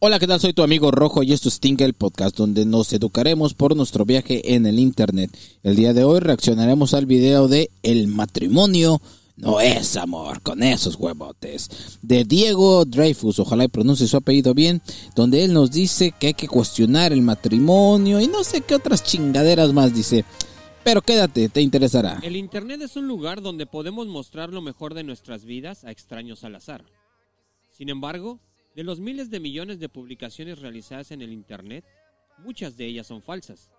Hola, ¿qué tal? Soy tu amigo Rojo y esto es Tingle Podcast, donde nos educaremos por nuestro viaje en el Internet. El día de hoy reaccionaremos al video de El matrimonio no es amor, con esos huevotes. De Diego Dreyfus, ojalá y pronuncie su apellido bien, donde él nos dice que hay que cuestionar el matrimonio y no sé qué otras chingaderas más dice. Pero quédate, te interesará. El Internet es un lugar donde podemos mostrar lo mejor de nuestras vidas a extraños al azar. Sin embargo, de los miles de millones de publicaciones realizadas en el Internet, muchas de ellas son falsas.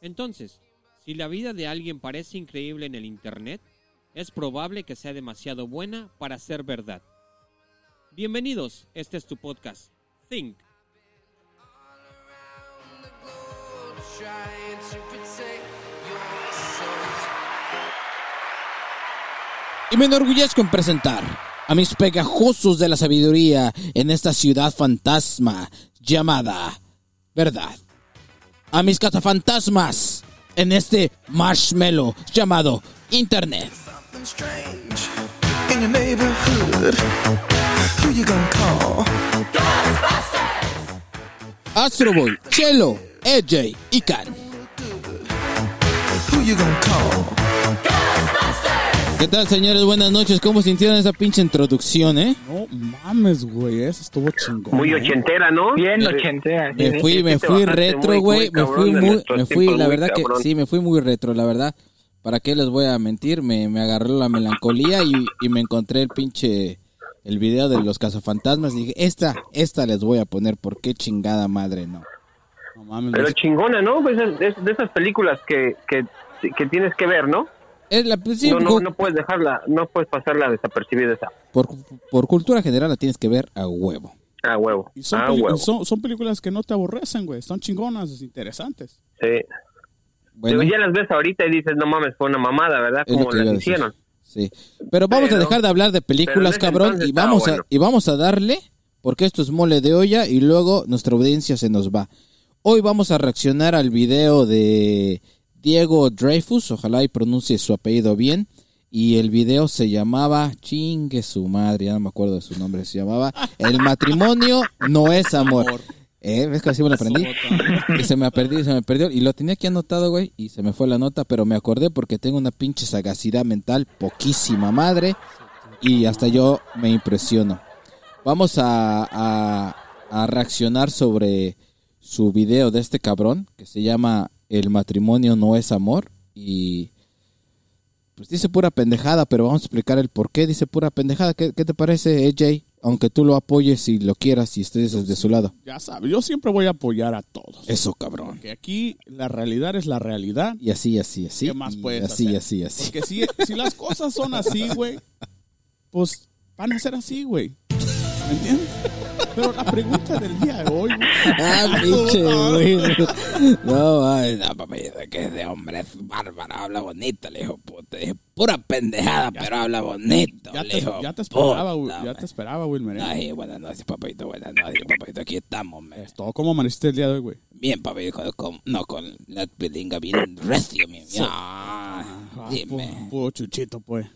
Entonces, si la vida de alguien parece increíble en el Internet, es probable que sea demasiado buena para ser verdad. Bienvenidos, este es tu podcast, Think. Y me enorgullezco en presentar a mis pegajosos de la sabiduría en esta ciudad fantasma llamada verdad. A mis cazafantasmas en este marshmallow llamado Internet. in your neighborhood. Who you gonna call? Astro Boy, Chelo, EJ y Can. ¿Qué tal, señores? Buenas noches. ¿Cómo sintieron esa pinche introducción, eh? No mames, güey, eso estuvo chingón. Muy ¿eh? ochentera, ¿no? Bien ochentera. Me fui, me fui retro, güey. Me fui muy, me fui, la verdad que sí, me fui muy retro, la verdad. ¿Para qué les voy a mentir? Me, me agarró la melancolía y, y me encontré el pinche, el video de los cazafantasmas. Dije, esta, esta les voy a poner, ¿por qué chingada madre no? No mames, Pero chingona, ¿no? Pues es, es de esas películas que, que, que tienes que ver, ¿no? Es la, pues sí, no, no, puedes dejarla, no puedes pasarla desapercibida esa. Por, por cultura general la tienes que ver a huevo. Ah, huevo. Y son, peli- huevo. son, son películas que no te aborrecen, güey. Son chingonas, interesantes. Sí. Bueno, Pero ya las ves ahorita y dices, no mames, fue una mamada, ¿verdad? Como a las hicieron. Sí. Pero vamos a dejar de hablar de películas, cabrón, y vamos, a, bueno. y vamos a darle, porque esto es mole de olla y luego nuestra audiencia se nos va. Hoy vamos a reaccionar al video de Diego Dreyfus, ojalá y pronuncie su apellido bien. Y el video se llamaba, chingue su madre, ya no me acuerdo de su nombre, se llamaba El matrimonio no es amor. ¿Eh? ¿Ves que así me lo aprendí? Y se me perdió, se me perdió. Y lo tenía aquí anotado, güey, y se me fue la nota, pero me acordé porque tengo una pinche sagacidad mental, poquísima madre, y hasta yo me impresiono. Vamos a, a, a reaccionar sobre su video de este cabrón, que se llama El matrimonio no es amor, y pues dice pura pendejada, pero vamos a explicar el por qué dice pura pendejada. ¿Qué, qué te parece, AJ? Aunque tú lo apoyes y lo quieras y estés de su lado. Ya sabes, yo siempre voy a apoyar a todos. Eso, cabrón. Que aquí la realidad es la realidad. Y así, así, así. ¿Qué más y puedes así, hacer? así, así. Porque si, si las cosas son así, güey, pues van a ser así, güey. ¿Me entiendes? Pero la pregunta del día de hoy, güey, Ah, pinche, güey. No, ay, no, papi, que ese hombre es bárbaro, habla bonito, le dijo puta. Dije, pura pendejada, pero habla bonito, ya te, ya te esperaba, puta, güey. Ya te esperaba, Wilmer. ¿eh? Ay, buenas noches, papito, buenas noches, papito. Aquí estamos, me. Es todo como amaneciste el día de hoy, güey. Bien, papito, con, con- no, con la pilinga bien recio, mi. Ah, dime. pu- Puro chuchito, pues.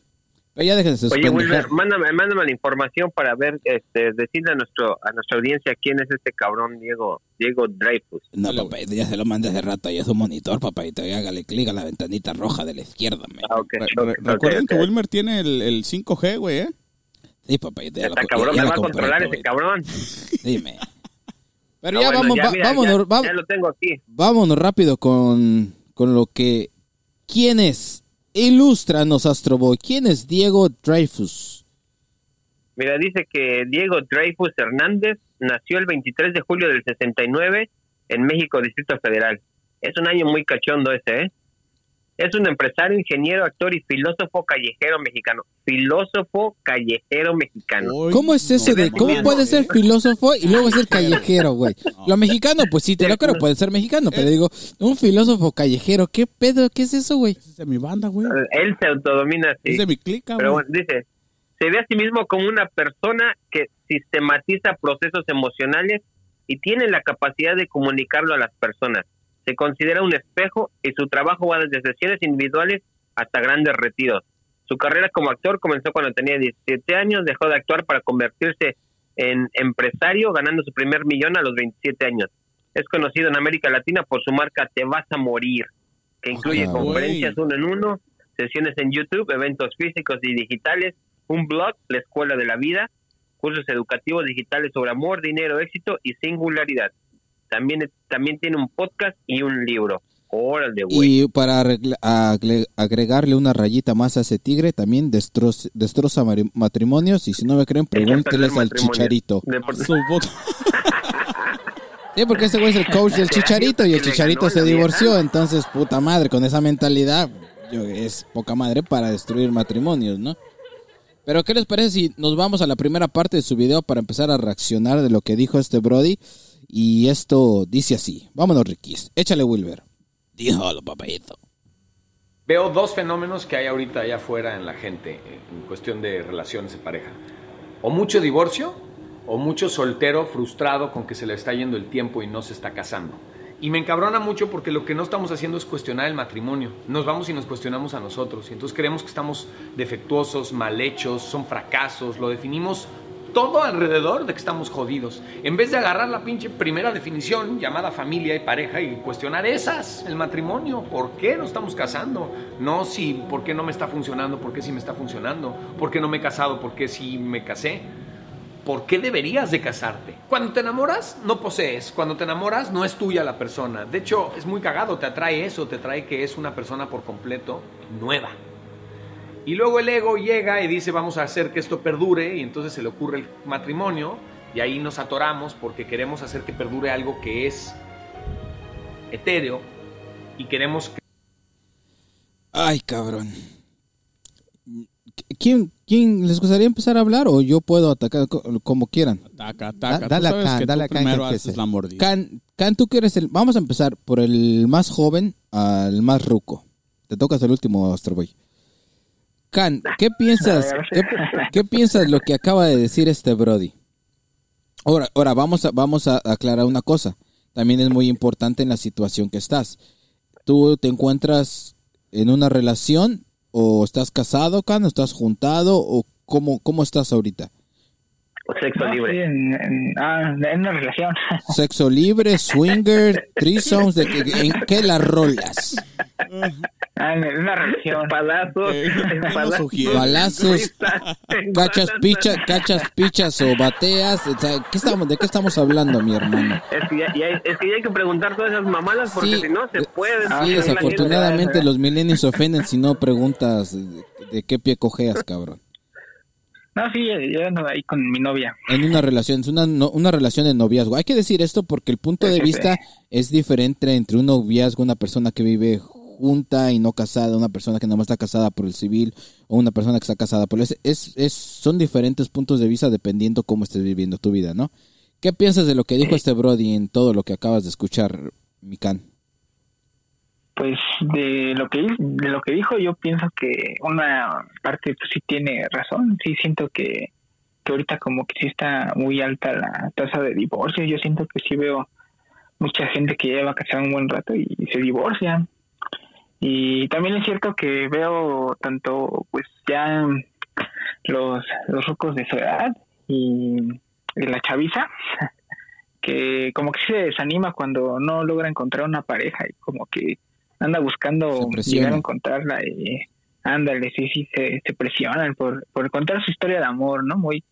Pero ya déjense sus Oye. Wilmer, mándame, mándame la información para ver, este, decirle a nuestro, a nuestra audiencia quién es este cabrón Diego, Diego Dreyfus. No, papito, ya se lo mandé hace rato. Ahí es un monitor, papito. Y hágale clic a la ventanita roja de la izquierda, me. Ah, ok. Re- ok, re- ok, recuerden que Wilmer tiene el, el 5G, güey, ¿eh? Sí, papito. ya Está cabrón, ya me va a controlar ese cabrón. Dime. Pero Ah, ya bueno, vamos, va- mira, vámonos, ya, va- ya lo tengo aquí. vámonos rápido con, con lo que... ¿Quién es? Ilústranos, Astro Boy. ¿Quién es Diego Dreyfus? Mira, dice que Diego Dreyfus Hernández nació el 23 de julio del 69 en México, Distrito Federal. Es un año muy cachondo ese, ¿eh? Es un empresario, ingeniero, actor y filósofo callejero mexicano. Filósofo callejero mexicano. ¿Cómo es eso de... ¿Cómo puede ser filósofo y luego ser callejero, güey? Lo mexicano, pues sí, te lo creo, puede ser mexicano, pero digo, un filósofo callejero, ¿qué pedo? ¿Qué es eso, güey? Es de mi banda, güey. Él se autodomina así. Es de mi clica, Pero bueno, dice, se ve a sí mismo como una persona que sistematiza procesos emocionales y tiene la capacidad de comunicarlo a las personas. Se considera un espejo y su trabajo va desde sesiones individuales hasta grandes retiros. Su carrera como actor comenzó cuando tenía 17 años, dejó de actuar para convertirse en empresario, ganando su primer millón a los 27 años. Es conocido en América Latina por su marca Te vas a morir, que incluye Ah, conferencias uno en uno, sesiones en YouTube, eventos físicos y digitales, un blog, La Escuela de la Vida, cursos educativos digitales sobre amor, dinero, éxito y singularidad. También, también tiene un podcast y un libro. Órale, güey. Y para agregarle una rayita más a ese tigre, también destroz- destroza mari- matrimonios. Y si no me creen, pregúnteles al chicharito. Sí, porque ese güey es el coach del chicharito y el chicharito se divorció. Entonces, puta madre, con esa mentalidad, yo- es poca madre para destruir matrimonios, ¿no? Pero, ¿qué les parece si nos vamos a la primera parte de su video para empezar a reaccionar de lo que dijo este Brody? Y esto dice así. Vámonos, Riquis. Échale, Wilber. Díjalo, papayito. Veo dos fenómenos que hay ahorita allá afuera en la gente en cuestión de relaciones de pareja. O mucho divorcio o mucho soltero frustrado con que se le está yendo el tiempo y no se está casando. Y me encabrona mucho porque lo que no estamos haciendo es cuestionar el matrimonio. Nos vamos y nos cuestionamos a nosotros. Y entonces creemos que estamos defectuosos, mal hechos, son fracasos. Lo definimos todo alrededor de que estamos jodidos. En vez de agarrar la pinche primera definición llamada familia y pareja y cuestionar esas, el matrimonio, ¿por qué no estamos casando? No si, ¿por qué no me está funcionando? ¿Por qué sí me está funcionando? ¿Por qué no me he casado? ¿Por qué sí me casé? ¿Por qué deberías de casarte? Cuando te enamoras, no posees. Cuando te enamoras, no es tuya la persona. De hecho, es muy cagado, te atrae eso, te atrae que es una persona por completo nueva. Y luego el ego llega y dice vamos a hacer que esto perdure y entonces se le ocurre el matrimonio y ahí nos atoramos porque queremos hacer que perdure algo que es etéreo y queremos que Ay, cabrón. ¿Quién, ¿Quién les gustaría empezar a hablar o yo puedo atacar co- como quieran? Ataca, ataca. Da- dale acá, dale acá, primero haces la mordida. Can, Can, tú que eres el... Vamos a empezar por el más joven al más ruco. Te tocas el último, Astroboy. Can, ¿qué piensas? ¿Qué, qué piensas lo que acaba de decir este Brody? Ahora, ahora vamos a, vamos a aclarar una cosa. También es muy importante en la situación que estás. ¿Tú te encuentras en una relación o estás casado, Can? ¿O estás juntado? ¿O cómo, cómo estás ahorita? Sexo No, libre. sí, en, en- ah, en una relación. Sexo libre, swinger, threesomes, de que, ¿en qué las rolas? Ah, en una relación. Palazos, Eh, ¿qué nos palazos? Balazos, cachas, pichas, cachas, pichas o bateas. O sea, ¿qué estamos, ¿De qué estamos hablando, mi hermano? Es que, ya, ya- es que ya hay que preguntar todas esas mamadas porque Sí. si no se puede. Sí, desafortunadamente los millennials se ofenden si no preguntas de, de qué pie cojeas, cabrón. No, sí, yo ando ahí con mi novia. En una relación, es una, no- una relación de noviazgo. Hay que decir esto porque el punto de vista es diferente entre un noviazgo, una persona que vive junta y no casada, una persona que nada más está casada por el civil o una persona que está casada por el... Es, es, es- son diferentes puntos de vista dependiendo cómo estés viviendo tu vida, ¿no? ¿Qué piensas de lo que dijo este Brody en todo lo que acabas de escuchar, Mikan? Pues de lo que de lo que dijo, yo pienso que una parte pues, sí tiene razón. Sí siento que, que ahorita como que sí está muy alta la tasa de divorcio. Yo siento que sí veo mucha gente que lleva casada un buen rato y se divorcia. Y también es cierto que veo tanto pues ya los, los rucos de su edad y, y la chaviza que como que se desanima cuando no logra encontrar una pareja y como que anda buscando llegar a encontrarla y ándale, sí, sí, se, se presionan por, por contar su historia de amor, ¿no? Muy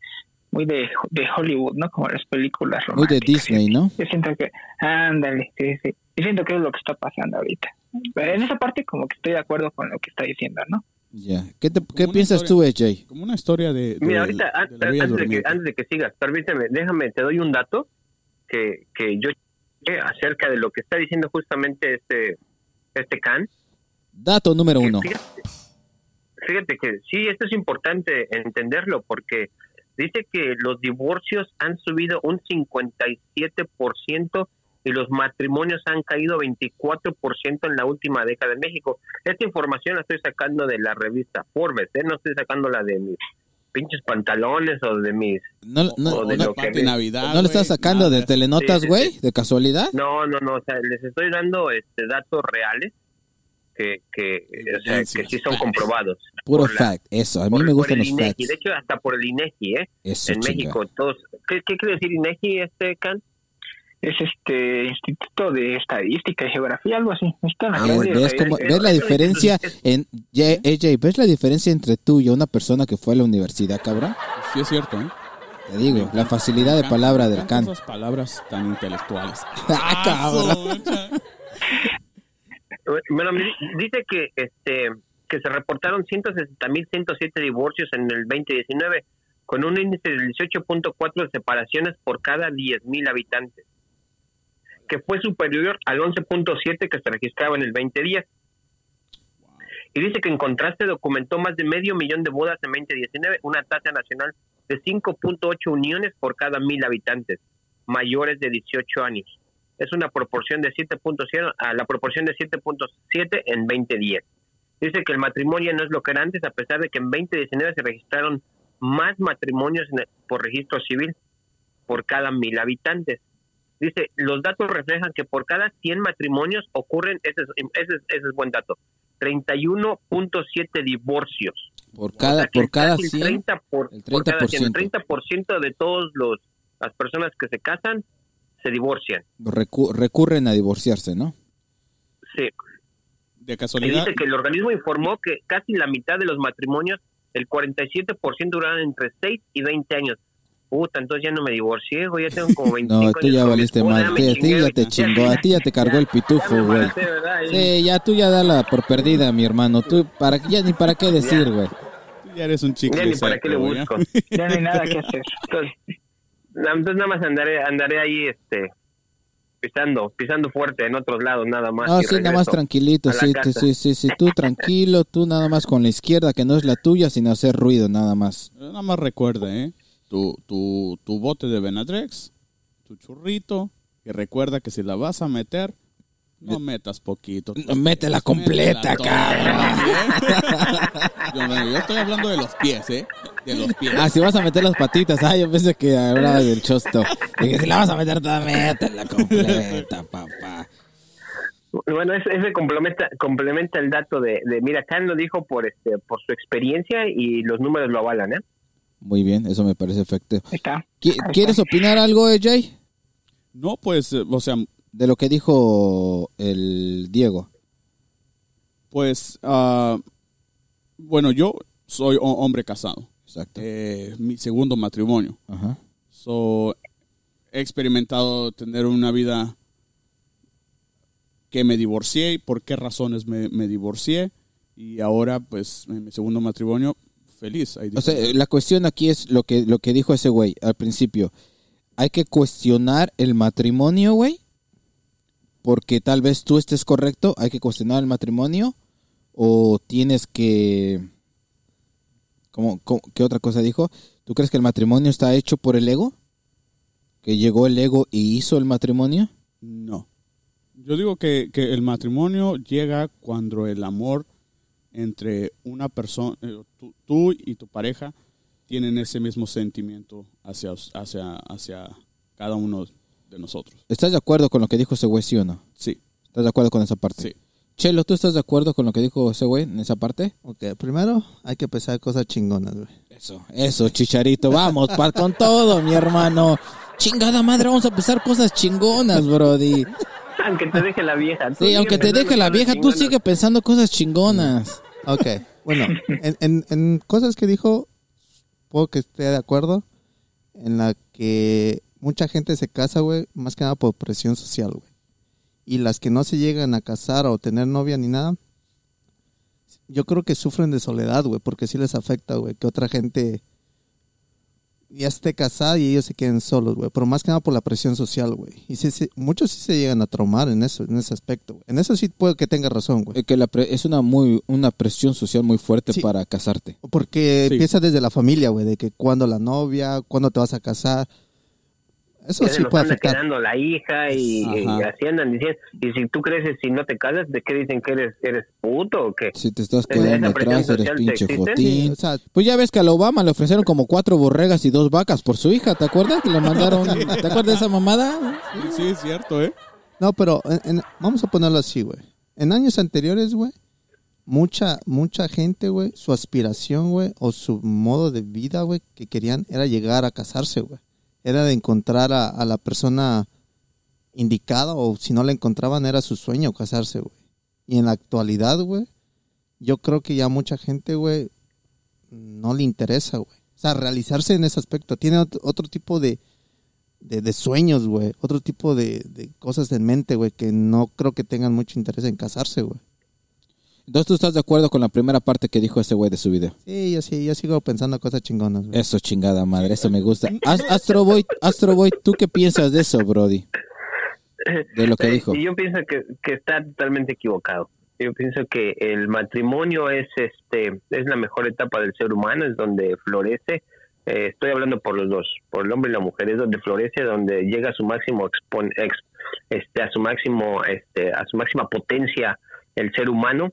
muy de, de Hollywood, ¿no? Como las películas Muy de románticas. Disney, ¿no? Yo siento que, ándale, sí, sí. Yo siento que es lo que está pasando ahorita. Pero en esa parte como que estoy de acuerdo con lo que está diciendo, ¿no? Ya. ¿Qué, te- qué piensas tú, AJ? Como una historia de, de- Mira, ahorita, de la Bella antes, de que, antes de que sigas, permíteme, déjame, te doy un dato que, que yo acerca de lo que está diciendo justamente este, este Can. Dato número uno. Fíjate, fíjate que sí, esto es importante entenderlo porque dice que los divorcios han subido un 57% y los matrimonios han caído 24% en la última década en México. Esta información la estoy sacando de la revista Forbes, ¿eh? no estoy sacándola de mis pinches pantalones o de mis... No, no, O de no- lo que de vi. Navidad, ¿no lo estás güey, sacando nada. de telenotas, Sí, sí, güey? sí. ¿De casualidad? No, no, no, o sea, les estoy dando este datos reales que, que, o sea, que sí son comprobados. Puro la- fact, eso. A mí por- me gustan los INEGI. facts. De hecho, hasta por el INEGI, ¿eh? Eso, en chinga. México, todos. ¿Qué, qué quiere decir INEGI, este, Can? Es este Instituto de Estadística y Geografía, algo así. Está en la Eh, radio. ¿ves, cómo- es- ¿Ves la diferencia en AJ, ¿ves la diferencia entre tú y una persona que fue a la universidad, cabrón? Sí es cierto, ¿eh? Te digo, la facilidad de palabra del can. Esas palabras tan intelectuales. Ah, cabrón. Bueno, me di- dice que este que se reportaron 160.107 divorcios en el 2019, con un índice del 18.4 de separaciones por cada 10.000 habitantes, que fue superior al 11.7 que se registraba en el 2010. Y dice que en contraste documentó más de medio millón de bodas en 2019, una tasa nacional de 5.8 uniones por cada mil habitantes mayores de 18 años. Es una proporción de 7.0 a la proporción de 7.7 en 2010. Dice que el matrimonio no es lo que era antes, a pesar de que en 2019 se registraron más matrimonios por registro civil por cada mil habitantes. Dice, los datos reflejan que por cada 100 matrimonios ocurren, ese es, ese es, ese es buen dato, 31.7 divorcios. Por O cada, sea, que por cada casi el 100, 30 por, el por cada 100, el 30%. 30% de todos los las personas que se casan se divorcian. recu- recurren a divorciarse, ¿no? Sí. De Y casualidad, dice que el organismo informó que casi la mitad de los matrimonios, el 47% duraron entre 6 y 20 años. Puta, entonces ya no me divorcié, güey, ya tengo como 25 No, tú ya valiste mal. ya A ti, ya te chingó, a ti ya te cargó el pitufo, güey. Sí, ya tú ya dala por perdida, mi hermano. Tú, para, ya ni para qué decir, güey. tú ya eres un chico Ya ni para qué le busco. Ya no hay nada que hacer. Entonces, na- entonces nada más andaré, andaré ahí, este, pisando, pisando fuerte en otros lados, nada más. No, y sí, nada más tranquilito, sí, sí, sí, sí, tú tranquilo, tú nada más con la izquierda, que no es la tuya, sin hacer ruido, nada más. Nada más recuerda, ¿eh? Tu, tu, tu bote de Benadrex, tu churrito, y recuerda que si la vas a meter, no metas poquito. No, métela completa, cabrón. yo, no, yo estoy hablando de los pies, ¿eh? De los pies. Ah, si vas a meter las patitas, ah, yo pensé que hablaba del chosto. Dije, si la vas a meter toda, métela completa, papá. Bueno, ese, ese complementa, complementa el dato de, de mira, Khan lo dijo por este, por su experiencia y los números lo avalan, ¿eh? Muy bien, eso me parece efectivo. Ahí está. ¿Qui- ¿Quieres opinar algo, eh, Jay? No, pues, eh, o sea, De lo que dijo el Diego. pues, ah, bueno, yo soy ho- hombre casado. Exacto. Eh, mi segundo matrimonio. Ajá. So, he experimentado tener una vida que me divorcié y por qué razones me, me divorcié. Y ahora, pues, en mi segundo matrimonio, feliz. O sea, la cuestión aquí es lo que, lo que dijo ese güey al principio. Hay que cuestionar el matrimonio, güey. Porque tal vez tú estés correcto. Hay que cuestionar el matrimonio. O tienes que... ¿Cómo, cómo- qué otra cosa dijo? ¿Tú crees que el matrimonio está hecho por el ego? ¿Que llegó el ego y hizo el matrimonio? No. Yo digo que, que el matrimonio llega cuando el amor entre una persona, eh, tú, tú y tu pareja, tienen ese mismo sentimiento hacia, hacia, hacia cada uno de nosotros. ¿Estás de acuerdo con lo que dijo ese güey, sí o no? Sí, ¿Estás de acuerdo con esa parte? sí. Chelo, ¿tú estás de acuerdo con lo que dijo ese güey en esa parte? Ok, primero hay que pensar cosas chingonas, güey. Eso, eso, chicharito, vamos, pa con todo, mi hermano. Chingada madre, vamos a empezar cosas chingonas, brody. Aunque te deje la vieja. Sí, aunque te deje la vieja, tú chingonas. sigue pensando cosas chingonas. Ok, bueno, en, en, en cosas que dijo, puedo que esté de acuerdo, en la que mucha gente se casa, güey, más que nada por presión social, güey. Y las que no se llegan a casar o tener novia ni nada, yo creo que sufren de soledad, güey, porque sí les afecta, güey, que otra gente ya esté casada y ellos se queden solos, güey. Pero más que nada por la presión social, güey. Y sí, sí, muchos sí se llegan a traumar en eso, en ese aspecto, güey. En eso sí puedo que tenga razón, güey. Eh, Que la pre- es una muy una presión social muy fuerte Sí. para casarte. Porque Sí. empieza desde la familia, güey, de que cuándo la novia, cuándo te vas a casar. Eso Ya se sí nos puede anda afectar. quedando la hija y, y así andan diciendo. Y si tú creces y no te casas, ¿de qué dicen que eres eres puto o qué? Si te estás ¿Esa quedando atrás, eres pinche jotín. O sea, Pues ya ves que a la Obama le ofrecieron como cuatro borregas y dos vacas por su hija, ¿te acuerdas? Que le mandaron, ¿te acuerdas de esa mamada? Sí, sí, es cierto, ¿eh? no, pero en- en- vamos a ponerlo así, güey. En años anteriores, güey, mucha, mucha gente, güey, su aspiración, güey, o su modo de vida, güey, que querían era llegar a casarse, güey. Era de encontrar a, la persona indicada, o si no la encontraban, era su sueño casarse, güey. Y en la actualidad, güey, yo creo que ya mucha gente, güey, no le interesa, güey. O sea, realizarse en ese aspecto. Tiene ot- otro tipo de, de, de sueños, güey. Otro tipo de, de cosas en mente, güey, que no creo que tengan mucho interés en casarse, güey. Entonces tú estás de acuerdo con la primera parte que dijo ese güey de su video. Sí, yo sí, yo sigo pensando cosas chingonas, güey. Eso chingada madre, eso me gusta. As- Astro Boy, Astro Boy, ¿tú qué piensas de eso, Brody? De lo que dijo. y yo pienso que, que está totalmente equivocado. Yo pienso que el matrimonio es este es la mejor etapa del ser humano, es donde florece. Eh, estoy hablando por los dos, por el hombre y la mujer, es donde florece, donde llega a su máximo expon- ex- este a su máximo este a su máxima potencia el ser humano,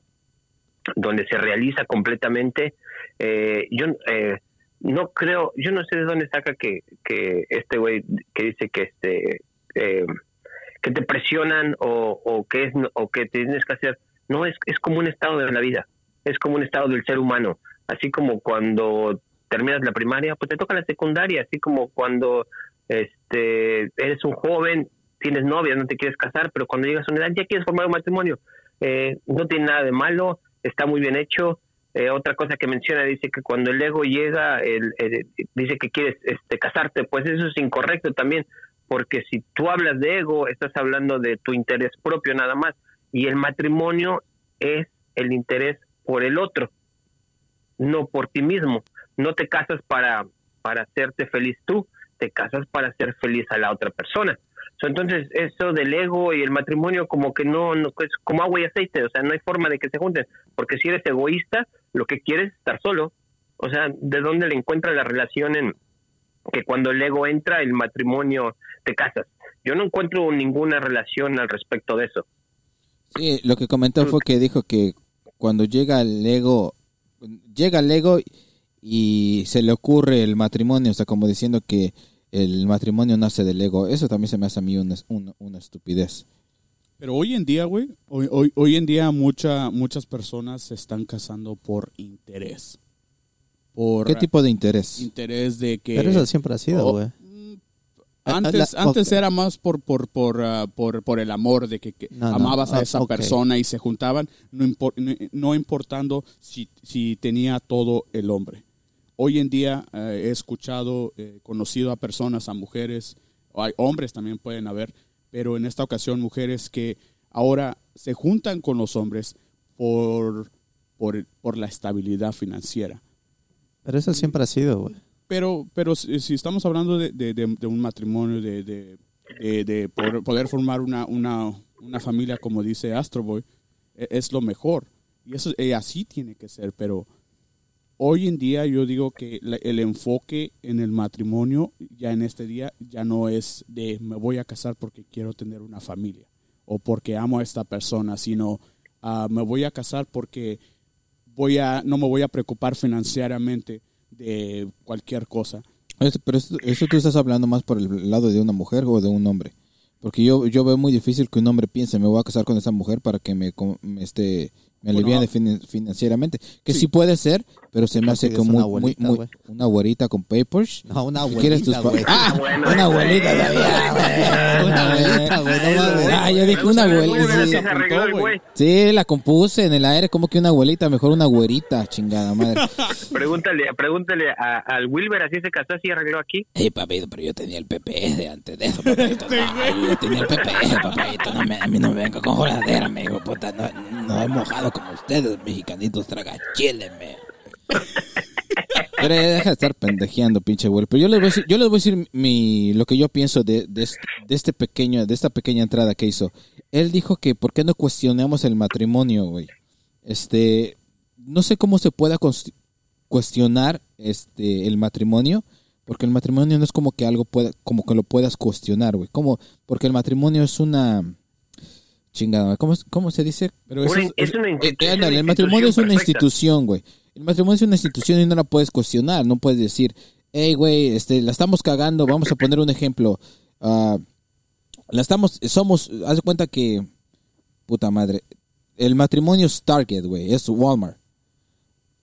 donde se realiza completamente. Eh, yo eh, no creo, yo no sé de dónde saca que, que este güey que dice que este eh, que te presionan o, que es o que tienes que hacer no es es como un estado de la vida es como un estado del ser humano así como cuando terminas la primaria pues te toca la secundaria así como cuando este eres un joven tienes novia no te quieres casar pero cuando llegas a una edad ya quieres formar un matrimonio Eh, no tiene nada de malo está muy bien hecho Eh, otra cosa que menciona dice que cuando el ego llega el, dice que quieres este casarte pues eso es incorrecto también porque si tú hablas de ego, estás hablando de tu interés propio nada más, y el matrimonio es el interés por el otro, no por ti mismo. No te casas para, para hacerte feliz tú, te casas para hacer feliz a la otra persona. Entonces, eso del ego y el matrimonio como que no, no es como agua y aceite, o sea, no hay forma de que se junten, porque si eres egoísta, lo que quieres es estar solo. O sea, ¿de dónde le encuentra la relación en que cuando el ego entra, el matrimonio te casas? Yo no encuentro ninguna relación al respecto de eso. Sí, lo que comentó fue que dijo que cuando llega el ego, llega el ego y se le ocurre el matrimonio, o sea, como diciendo que el matrimonio nace del ego. Eso también se me hace a mí una, una, una estupidez. Pero hoy en día, güey, hoy, hoy, hoy en día mucha, muchas personas se están casando por interés. Por ¿Qué tipo de interés? interés de que... Pero eso siempre ha sido, Oh, güey. Antes, Ah, la- antes ok. era más por por por, ah, por por el amor de que, que No, no, amabas a ah, esa persona y se juntaban, no, impor- no, no importando si, si tenía todo el hombre. Hoy en día eh, he escuchado, eh, conocido a personas, a mujeres, hay hombres también pueden haber, pero en esta ocasión mujeres que ahora se juntan con los hombres por, por, por la estabilidad financiera. Pero eso siempre ha sido, güey. Pero, pero si, si estamos hablando de, de- de- de un matrimonio, de, de, de- de poder, poder formar una, una, una familia, como dice Astro Boy, e- es lo mejor. Y eso eh, así tiene que ser. Pero hoy en día yo digo que el enfoque en el matrimonio, ya en este día, ya no es de me voy a casar porque quiero tener una familia o porque amo a esta persona, sino ah, me voy a casar porque voy a, no me voy a preocupar financieramente de cualquier cosa. Pero eso, eso tú estás hablando más por el lado de una mujer o de un hombre. Porque yo, yo veo muy difícil que un hombre piense, me voy a casar con esa mujer para que me, me, este, me Bueno, ah. fin- financieramente. Que sí. Sí. puede ser, pero se me hace como una muy, muy, abuelita, muy- güey. una güerita con papers. No, una ¿Qué quieres tus abuelita, pa- güey. Ah, una abuelita todavía, güey. Una abuelita, güey. Ah, yo dije una Muy abuelita. Sí. Sí, la compuse en el aire como que una abuelita, mejor una güerita, chingada madre. Pregúntale, pregúntale a- al Wilber, así se casó, así arregló aquí. Ey, papito, pero yo tenía el PP de antes de eso, papito. No, yo tenía el PP, papito. No me, a mí no me venga con joladera, amigo. Puta, no, no he mojado como ustedes, mexicanitos me. Pero deja de estar pendejeando, pinche güey. Pero yo les voy a decir, yo les voy a decir mi, lo que yo pienso de, de, de este pequeño, de esta pequeña entrada que hizo. Él dijo que por qué no cuestionamos el matrimonio, güey. Este, no sé cómo se pueda cuestionar este el matrimonio, porque el matrimonio no es como que algo pueda, como que lo puedas cuestionar, güey. Como, porque el matrimonio es una chingada, ¿cómo, cómo se dice? Pero eso es, una Eh, eh, ándale, el matrimonio es una perfecta. institución, güey. El matrimonio es una institución y no la puedes cuestionar. No puedes decir, hey, güey, este, la estamos cagando. Vamos a poner un ejemplo. Ah, la estamos, somos, haz de cuenta que, puta madre, el matrimonio es Target, güey, es Walmart.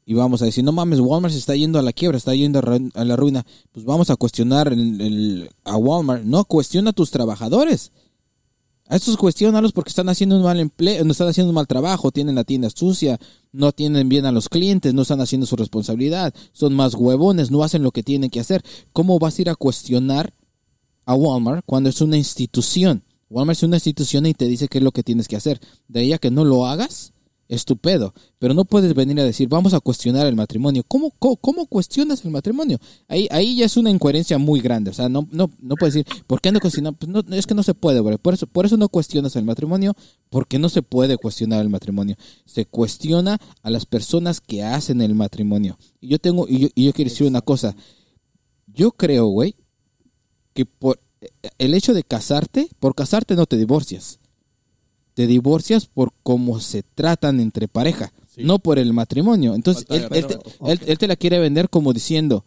Y vamos a decir, no mames, Walmart se está yendo a la quiebra, está yendo a, la ruina. Pues vamos a cuestionar el- el- a Walmart. No, cuestiona a tus trabajadores. A estos cuestionalos porque están haciendo un mal empleo, no están haciendo un mal trabajo, tienen la tienda sucia, no tienen bien a los clientes, no están haciendo su responsabilidad, son más huevones, no hacen lo que tienen que hacer. ¿Cómo vas a ir a cuestionar a Walmart cuando es una institución? Walmart es una institución y te dice qué es lo que tienes que hacer. De ahí a que no lo hagas, es tu pedo. Pero no puedes venir a decir, vamos a cuestionar el matrimonio. ¿Cómo, cómo, cuestionas el matrimonio? Ahí, ahí ya es una incoherencia muy grande. O sea, no, no, no puedes decir, ¿por qué no cuestionar? Pues no, es que no se puede, güey. Por eso, por eso no cuestionas el matrimonio, porque no se puede cuestionar el matrimonio. Se cuestiona a las personas que hacen el matrimonio. Y yo tengo, y yo, y yo quiero decir una cosa. Yo creo, güey, que por el hecho de casarte, por casarte no te divorcias. Te divorcias por cómo se tratan entre pareja, no por el matrimonio. Entonces, él, te, él- él te la quiere vender como diciendo,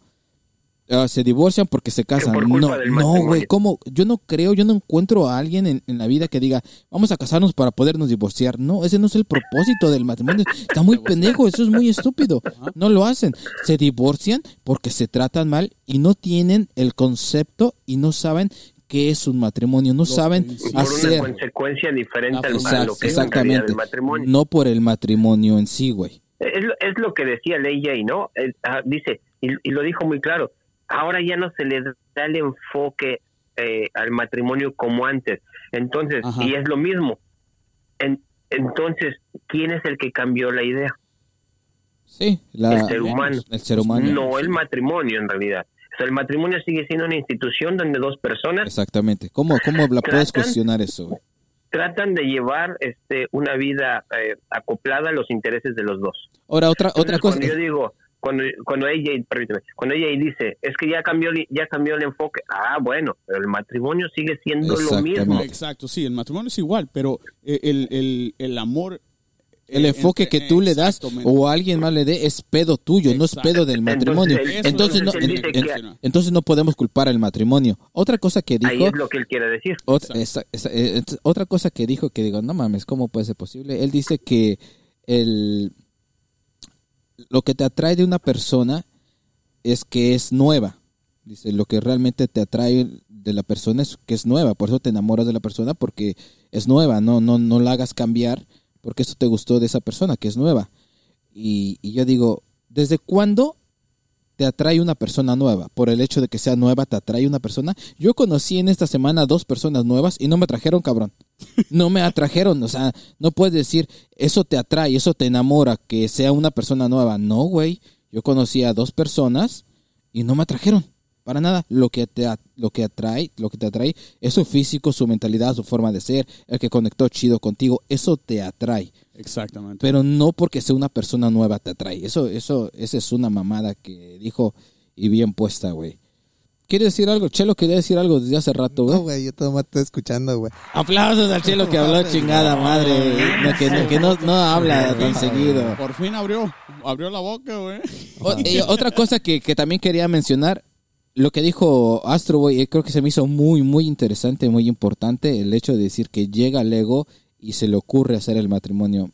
ah, se divorcian porque se casan. No, no, güey, ¿cómo? Yo no creo, yo no encuentro a alguien en, en la vida que diga, vamos a casarnos para podernos divorciar. No, ese no es el propósito del matrimonio. Está muy pendejo, eso es muy estúpido. No lo hacen. Se divorcian porque se tratan mal y no tienen el concepto y no saben qué es un matrimonio, no saben por una hacer. consecuencia diferente al, Exact- lo que es en realidad exactamente. matrimonio. No por el matrimonio en sí, güey. Es, lo- es lo que decía Ley Jay, ¿no? Ah, dice, y, y lo dijo muy claro, ahora ya no se le da el enfoque eh, al matrimonio como antes. Entonces, Ajá. y es lo mismo. En- entonces, ¿quién es el que cambió la idea? Sí, la- el ser humano. el ser humano. No el matrimonio, en realidad. O sea, el matrimonio sigue siendo una institución donde dos personas Exactamente. ¿Cómo, cómo la puedes Tratan- cuestionar eso, tratan de llevar este una vida eh, acoplada a los intereses de los dos. Ahora, otra, Entonces, otra cosa. Cuando yo digo, cuando, cuando ella, permíteme, cuando ella dice, es que ya cambió, ya cambió el enfoque. Ah, bueno, pero el matrimonio sigue siendo lo mismo. Exacto, sí, el matrimonio es igual, pero eh, el, el, el amor... El eh, enfoque entre- que tú le das o alguien más le dé es pedo tuyo, no es pedo del matrimonio. Entonces, no, entonces en- en- no podemos culpar al matrimonio. Otra cosa que Ahí dijo, es lo que él quiere decir. otra, esa- esa- eh, otra cosa que dijo que digo, no mames, ¿cómo puede ser posible? Él dice que el lo que te atrae de una persona es que es nueva. Dice, lo que realmente te atrae de la persona es que es nueva, por eso te enamoras de la persona porque es nueva, no no no la hagas cambiar porque eso te gustó de esa persona que es nueva. Y, yo digo, ¿desde cuándo te atrae una persona nueva? Por el hecho de que sea nueva, te atrae una persona. Yo conocí en esta semana dos personas nuevas y no me trajeron, cabrón. No me atrajeron, o sea, no puedes decir, eso te atrae, eso te enamora, que sea una persona nueva. No, güey. Yo conocí a dos personas y no me atrajeron. Para nada. Lo que te a- lo que atrae, lo que te atrae es su físico, su mentalidad, su forma de ser, el que conectó chido contigo, eso te atrae Exactamente. pero no porque sea una persona nueva te atrae. Eso, eso, esa es una mamada que dijo y bien puesta, güey. ¿Quiere decir algo? Chelo quería decir algo desde hace rato, No, güey. güey, yo todo más estoy escuchando, güey. Aplausos al Chelo que habló chingada madre. No, que no, que no, no habla tan seguido. Por fin abrió, abrió la boca, güey. O- eh, otra cosa que, que también quería mencionar, lo que dijo Astro Boy, eh, creo que se me hizo muy, muy interesante, muy importante, el hecho de decir que llega el ego y se le ocurre hacer el matrimonio.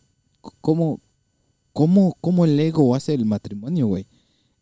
¿Cómo, cómo, cómo el ego hace el matrimonio, güey?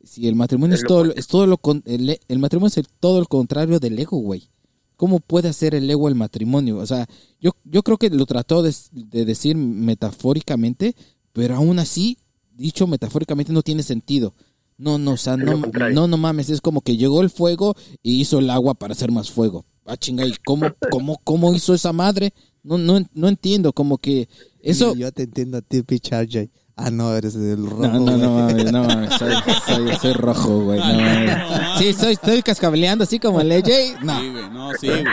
Si el matrimonio es todo, es todo lo con- el, el matrimonio es el- todo el contrario del ego, güey. ¿Cómo puede hacer el ego el matrimonio? O sea, yo, yo creo que lo trató de, de decir metafóricamente, pero aún así, dicho metafóricamente, no tiene sentido. No, no, o sea, no, no, no mames, es como que llegó el fuego y hizo el agua para hacer más fuego. Ah, chinga, ¿y cómo, cómo, cómo hizo esa madre? No, no, no entiendo, como que eso... Yo te entiendo a ti, pitch RJ. Ah, no, eres el rojo. No, no, no mames, no mames, soy, soy, soy rojo, güey. No, mames. Sí, soy, estoy cascabeleando así como el AJ. No, Sí, güey, no, sí, güey.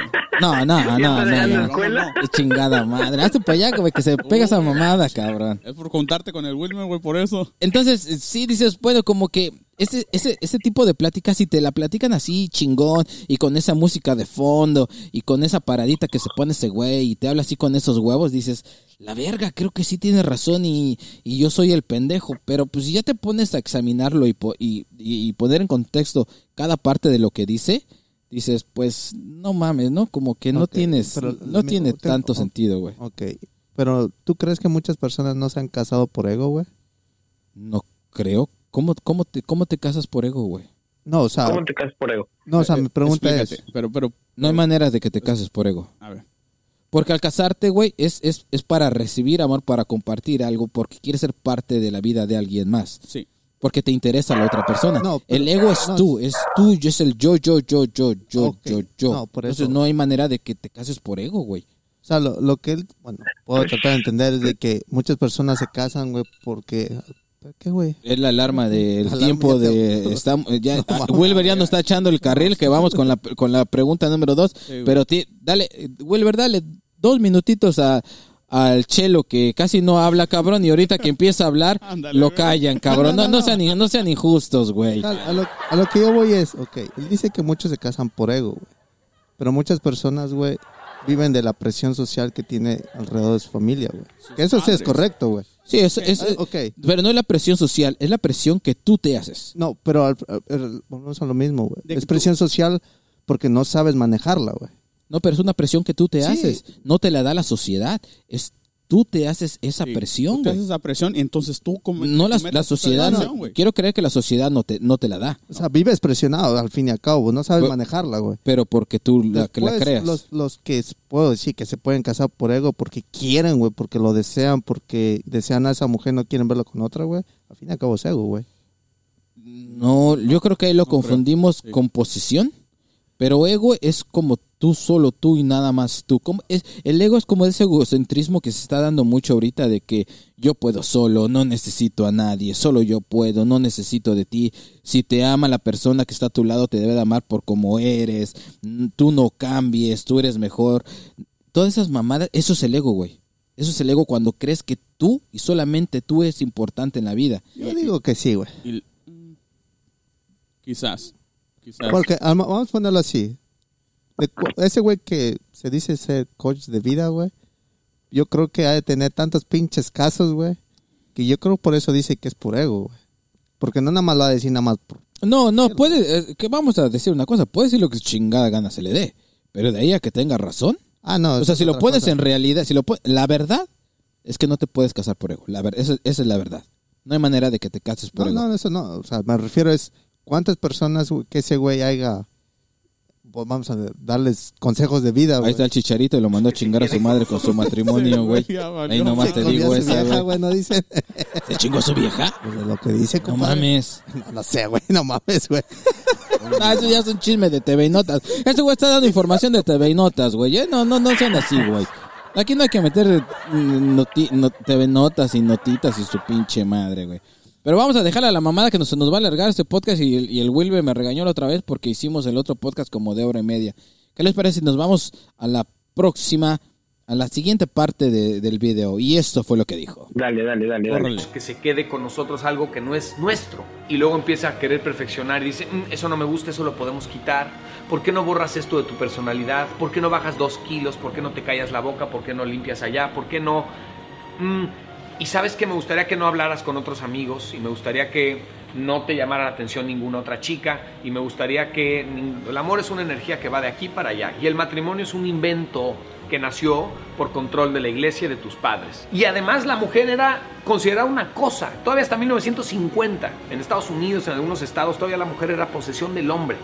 no, no, no, no, no. Qué chingada madre. Hazte para allá, güey, que se pega esa mamada, cabrón. Es por contarte con el Wilmer, güey, por eso. Entonces, sí dices, bueno, como que ese, ese, ese tipo de pláticas, si te la platican así chingón y con esa música de fondo y con esa paradita que se pone ese güey y te habla así con esos huevos, dices, la verga, creo que sí tienes razón y, y yo soy el pendejo. Pero pues si ya te pones a examinarlo y, po- y, y- poner en contexto cada parte de lo que dice, dices, pues no mames, ¿no? Como que no tienes, pero no me- tiene te- tanto sentido, güey. Ok, Pero ¿tú crees que muchas personas no se han casado por ego, güey? No creo. ¿Cómo, cómo, te, ¿Cómo te casas por ego, güey? No, o sea, ¿Cómo te casas por ego? no, o sea, mi pregunta Explícate, es, Pero, pero, No hay manera de que te cases por ego. a ver. Porque al casarte, güey, es, es, es para recibir amor, para compartir algo, porque quieres ser parte de la vida de alguien más. Sí. Porque te interesa la otra persona. No, pero- el ego es no, tú, es tú, es el yo, yo, yo, yo, yo, yo, yo. no, por Entonces eso- no hay manera de que te cases por ego, güey. o sea, lo, lo que él, bueno, puedo tratar de entender es de que muchas personas se casan, güey, porque, ¿por ¿qué, güey? Es la alarma del Alarma, tiempo te- de... Está, ya, No. Wilber ya nos está echando el carril, que vamos con la, con la pregunta número dos. pero ti- dale, Wilber, dale dos minutitos a, al Chelo, que casi no habla, cabrón, y ahorita que empieza a hablar, lo callan, cabrón. No, no, sean, no sean injustos, güey. A, lo, a lo que yo voy es, ok, él dice que muchos se casan por ego, güey. Pero muchas personas, güey, viven de la presión social que tiene alrededor de su familia, güey. Que eso sí es correcto, güey. Sí, es, es- Ah, ok. pero no es la presión social, es la presión que tú te haces. No, pero al- al- al- volvemos a lo mismo, güey. Es presión social porque no sabes manejarla, güey. No, pero es una presión que tú te Sí. haces. No te la da la sociedad. Es tú te haces esa Sí, presión, tú te haces esa presión y entonces tú como No la, la sociedad, presión, no, güey. quiero creer que la sociedad no te, no te la da, O sea, vives presionado al fin y al cabo, no sabes Pero- manejarla, güey. pero porque tú la, que la Después, creas. Los, los que puedo decir que se pueden casar por ego porque quieren, güey, porque lo desean, porque desean a esa mujer, no quieren verlo con otra, güey. Al fin y al cabo es ego, güey. No, yo creo que ahí lo confundimos Sí. con posición, pero ego es como tú solo, tú y nada más tú. Como es, el ego es como ese egocentrismo que se está dando mucho ahorita de que yo puedo solo, no necesito a nadie, solo yo puedo, no necesito de ti. Si te ama la persona que está a tu lado, te debe de amar por como eres, mm, tú no cambies, tú eres mejor. Todas esas mamadas, eso es el ego, güey. Eso es el ego cuando crees que tú y solamente tú es importante en la vida. Yo digo que sí, güey. Mm, quizás. Quizás. Porque vamos a ponerlo así. De ese güey que se dice ser coach de vida, güey. Yo creo que ha de tener tantos pinches casos, güey. Que yo creo por eso dice que es por ego, güey. Porque no nada más lo va a decir nada más por... No, no, puede, eh, que vamos a decir una cosa, puede decir lo que chingada gana se le dé, pero de ahí a que tenga razón. Ah, no. O sea, si lo pones cosa. en realidad, si lo la verdad es que no te puedes casar por ego. La ver- esa, esa es la verdad. No hay manera de que te cases por No, ego. no, eso no. O sea, me refiero es cuántas personas que ese güey haya... pues, vamos a darles consejos de vida, Ahí güey. está el chicharito y lo mandó a chingar a su madre con su matrimonio, güey. Ahí nomás Se te digo esa, vieja, güey. güey, no dice. ¿Se chingó a su vieja? Pues de lo que dice, No compadre. mames. No, no sé, güey, no mames, güey. Ah, eso ya es un chisme de TV y Notas. Este güey está dando información de TV y Notas, güey. Eh, No, no, no sean así, güey. Aquí no hay que meter mm, noti- no- TV Notas y notitas y su pinche madre, güey. Pero vamos a dejarle a la mamada que nos, nos va a alargar este podcast y el, y el Wilber me regañó la otra vez porque hicimos el otro podcast como de hora y media. ¿Qué les parece si nos vamos a la próxima, a la siguiente parte de- del video? Y esto fue lo que dijo. Dale, dale, dale. dale. Que se quede con nosotros algo que no es nuestro. Y luego empieza a querer perfeccionar y dice, "Mm, eso no me gusta, eso lo podemos quitar. ¿Por qué no borras esto de tu personalidad? ¿Por qué no bajas dos kilos? ¿Por qué no te callas la boca? ¿Por qué no limpias allá? ¿Por qué no... Mm, y sabes que me gustaría que no hablaras con otros amigos y me gustaría que no te llamara la atención ninguna otra chica y me gustaría que el amor es una energía que va de aquí para allá y el matrimonio es un invento que nació por control de la iglesia y de tus padres. Y además la mujer era considerada una cosa. Todavía hasta 1950 en Estados Unidos, en algunos estados, todavía la mujer era posesión del hombre.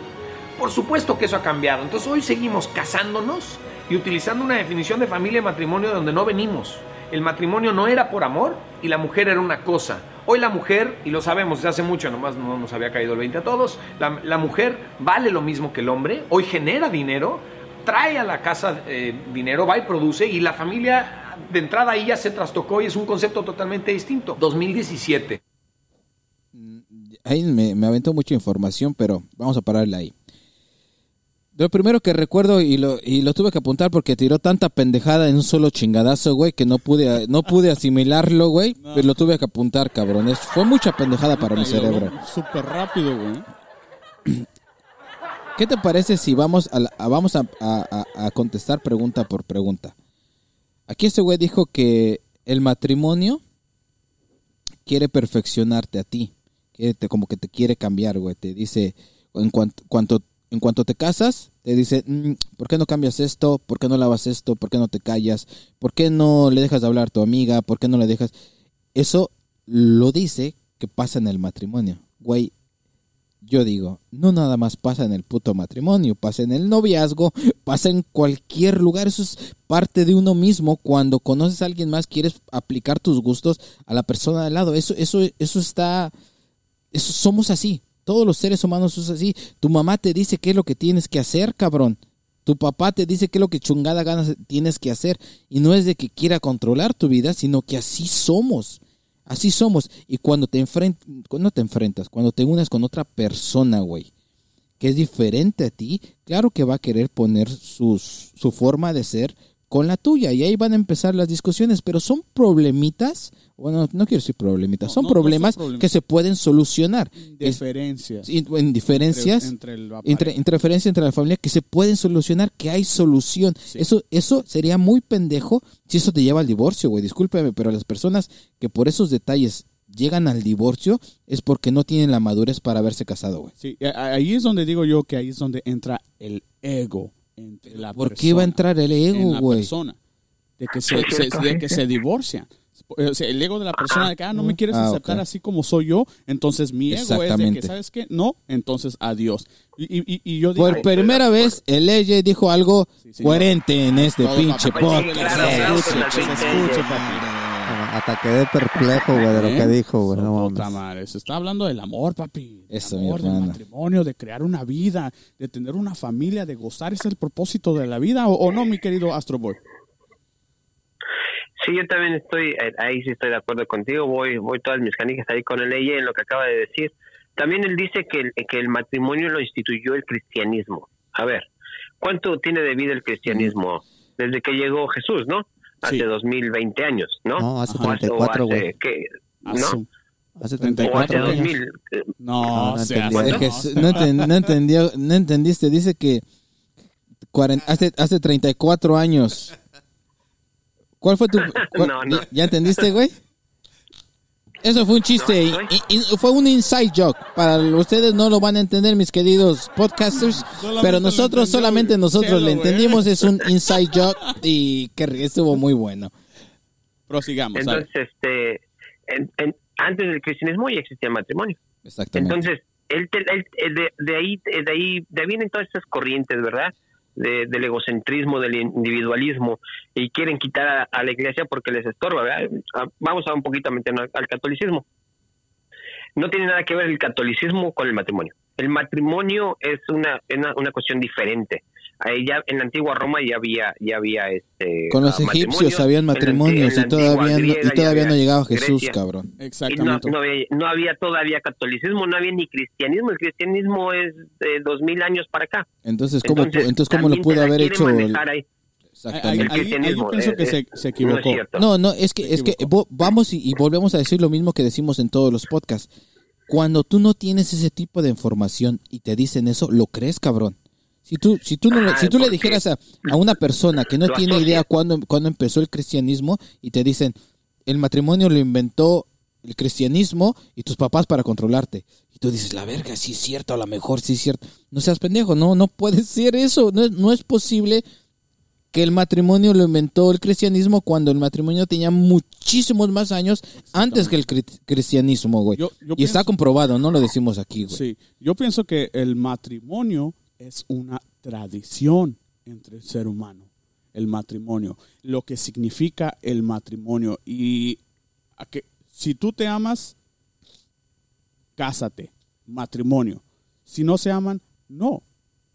Por supuesto que eso ha cambiado. Entonces hoy seguimos casándonos y utilizando una definición de familia y matrimonio de donde no venimos. El matrimonio no era por amor y la mujer era una cosa. Hoy la mujer, y lo sabemos desde hace mucho, nomás no nos había caído el 20 a todos, la, mujer vale lo mismo que el hombre, hoy genera dinero, trae a la casa eh, dinero, va y produce, y la familia de entrada ahí ya se trastocó y es un concepto totalmente distinto. 2017. Ahí me, me aventó mucha información, pero vamos a pararle ahí. Lo primero que recuerdo y lo, y lo tuve que apuntar porque tiró tanta pendejada en un solo chingadazo, güey, que no pude, no pude asimilarlo, güey, pero lo tuve que apuntar, cabrones. Fue mucha pendejada para mi cerebro. Súper rápido, güey. ¿Qué te parece si vamos a, a- vamos a, a- a- a contestar pregunta por pregunta? Aquí este güey dijo que el matrimonio quiere perfeccionarte a ti, quiere te- como que te quiere cambiar, güey. Te dice, en cuanto, cuanto en cuanto te casas, te dice, "Mm, ¿por qué no cambias esto? ¿Por qué no lavas esto? ¿Por qué no te callas? ¿Por qué no le dejas de hablar a tu amiga? ¿Por qué no le dejas? Eso lo dice que pasa en el matrimonio. Güey, yo digo, no nada más pasa en el puto matrimonio, pasa en el noviazgo, pasa en cualquier lugar, eso es parte de uno mismo. Cuando conoces a alguien más, quieres aplicar tus gustos a la persona de al lado. Eso, eso, eso está, eso somos así. Todos los seres humanos somos así. Tu mamá te dice qué es lo que tienes que hacer, cabrón. Tu papá te dice qué es lo que chungada ganas tienes que hacer. Y no es de que quiera controlar tu vida, sino que así somos. Así somos. Y cuando te enfrentas, cuando te enfrentas, cuando te unes con otra persona, güey, que es diferente a ti, claro que va a querer poner su forma de ser con la tuya. Y ahí van a empezar las discusiones. Pero son problemitas, bueno, no quiero decir problemitas, No, son no, no son problemas que se pueden solucionar. Diferencias. in- en diferencias Entre, entre la entre, pareja. interferencia entre la familia que se pueden solucionar, que hay solución. Eso, eso sería muy pendejo si eso te lleva al divorcio, güey. Discúlpeme, pero las personas que por esos detalles llegan al divorcio es porque no tienen la madurez para haberse casado, güey. Sí, ahí es donde digo yo que ahí es donde entra el ego entre la ¿Por qué va a entrar el en ego, la güey? persona de que se, Sí, se- de que se divorcian. O sea, el ego de la persona de que ah, no me quieres Ah, aceptar así como soy yo, entonces mi ego es de que. ¿sabes qué? No, entonces adiós. Y, y- y yo digo, Por primera vez, el EJ dijo algo Sí, coherente en este Todo pinche podcast. Claro, claro, escuche, se escuche, papi. Hasta quedé perplejo, güey, de lo que dijo, güey. No Puta mames. madre, se está hablando del amor, papi. Del Eso, mi amor, del matrimonio, de crear una vida, de tener una familia, de gozar. ¿Es el propósito de la vida o, o no, mi querido Astro Boy? Sí, yo también estoy, eh, ahí sí estoy de acuerdo contigo, voy, voy todas mis canicas ahí con el ley en lo que acaba de decir. También él dice que el, que el matrimonio lo instituyó el cristianismo. A ver, ¿cuánto tiene de vida el cristianismo? Desde que llegó Jesús, ¿no? Hace Sí. 2020 años, ¿no? No, hace O o 34, hace, güey. ¿qué? ¿No? Hace O hace 34 años. 2000. eh, No, No, entendí. Es no, que no, enten- no entendió, no entendiste. Dice que cuaren- hace, hace 34 años. ¿Cuál fue tu...? cuál- No, no. ¿Ya, ya entendiste, güey? Eso fue un chiste. No, y- fue un inside joke. Para ustedes no lo van a entender, mis queridos podcasters. Solamente pero nosotros, solamente nosotros Chelo, le güey. entendimos. Es un inside joke. Y que estuvo muy bueno. Prosigamos. Entonces, este, en- en- antes del cristianismo ya existía el matrimonio. Exactamente. Entonces, él, te- él- él de, de ahí, de ahí, de ahí vienen todas estas corrientes, ¿verdad? De- del egocentrismo, del individualismo, y quieren quitar a, la iglesia porque les estorba, ¿verdad? Ah, Vamos a un poquito meternos al catolicismo. No tiene nada que ver el catolicismo con el matrimonio. El matrimonio es una, una, una cuestión diferente. Ahí ya en la antigua Roma ya había ya había este Con los egipcios matrimonios. habían En la anti- matrimonios en la y todavía, no, y todavía no había llegaba Jesús, Grecia. cabrón. Y no, Exactamente. no había, no había todavía catolicismo, no había ni cristianismo. El cristianismo es de dos mil años para acá. Entonces, ¿cómo, pu- entonces, ¿cómo lo pudo haber hecho? manejar ahí. Ahí, Exactamente. ahí- yo pienso eh, que se, eh, se No equivocó. No, no, es que, es que vamos y, y volvemos a decir lo mismo que decimos en todos los podcasts. Cuando tú no tienes ese tipo de información y te dicen eso, lo crees, cabrón. Si tú, si tú, no le- si tú le dijeras a, a una persona que no tiene idea cuándo, cuándo empezó el cristianismo y te dicen, el matrimonio lo inventó el cristianismo y tus papás para controlarte. Y tú dices, la verga, sí es cierto, a lo mejor sí es cierto. No seas pendejo, no, no puede ser eso. No, es- no es posible que el matrimonio lo inventó el cristianismo cuando el matrimonio tenía muchísimos más años antes que el cri- cristianismo, güey. Yo- yo y está comprobado, no lo decimos aquí, güey. Sí, yo pienso que el matrimonio es una tradición entre el ser humano. El matrimonio, lo que significa el matrimonio. Y a que, si tú te amas, cásate, matrimonio. Si no se aman, no.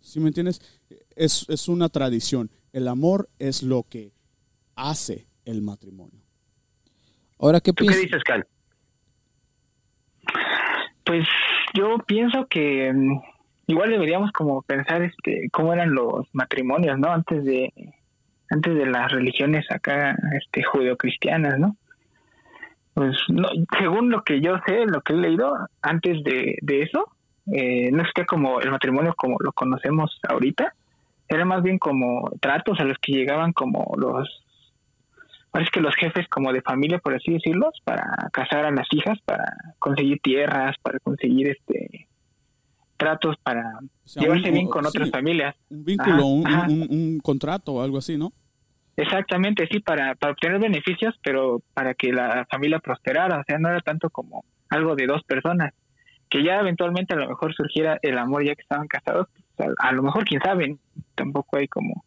¿Sí me entiendes? Es, es una tradición. El amor es lo que hace el matrimonio. Ahora, ¿qué ¿Tú qué dices, Can? Pues yo pienso que mm, igual deberíamos como pensar este cómo eran los matrimonios, ¿no? Antes de antes de las religiones acá este judeocristianas, ¿no? Pues no, según lo que yo sé, lo que he leído antes de, de eso, eh, no existía como el matrimonio como lo conocemos ahorita, era más bien como tratos a los que llegaban como los parece que los jefes como de familia, por así decirlos, para casar a las hijas, para conseguir tierras, para conseguir este tratos para O sea, llevarse un- bien con sí, otras familias. Un vínculo, Ajá, un, ajá. un- un contrato o algo así, ¿no? Exactamente, sí, para, para obtener beneficios, pero para que la familia prosperara, o sea, no era tanto como algo de dos personas, que ya eventualmente a lo mejor surgiera el amor ya que estaban casados, pues, a, a lo mejor quién sabe, tampoco hay como,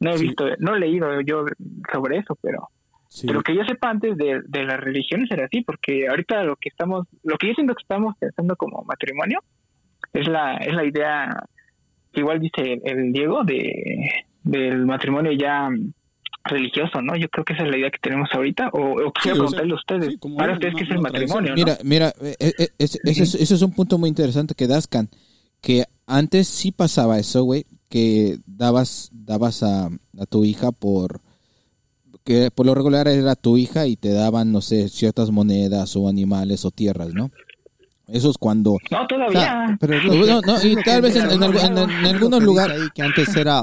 no he Sí. visto, no he leído yo sobre eso, pero, Sí. pero que yo sepa antes de, de las religiones era así, porque ahorita lo que estamos, lo que yo siento que estamos pensando como matrimonio, es la, es la idea, que igual dice el, el Diego, de, del matrimonio ya religioso, ¿no? Yo creo que esa es la idea que tenemos ahorita. O, o Sí, quisiera o preguntarle sea, a ustedes, sí, como para una- ustedes, ¿qué es el matrimonio? ¿no? Mira, mira, eh, eh, ese, ese es, ese es un punto muy interesante que das, Can, que antes sí pasaba eso, güey, que dabas, dabas a, a tu hija por, que por lo regular era tu hija y te daban, no sé, ciertas monedas o animales o tierras, ¿no? Eso es cuando... No, todavía. O sea, Pero No, no, y tal vez en- algunos lugares- que antes era,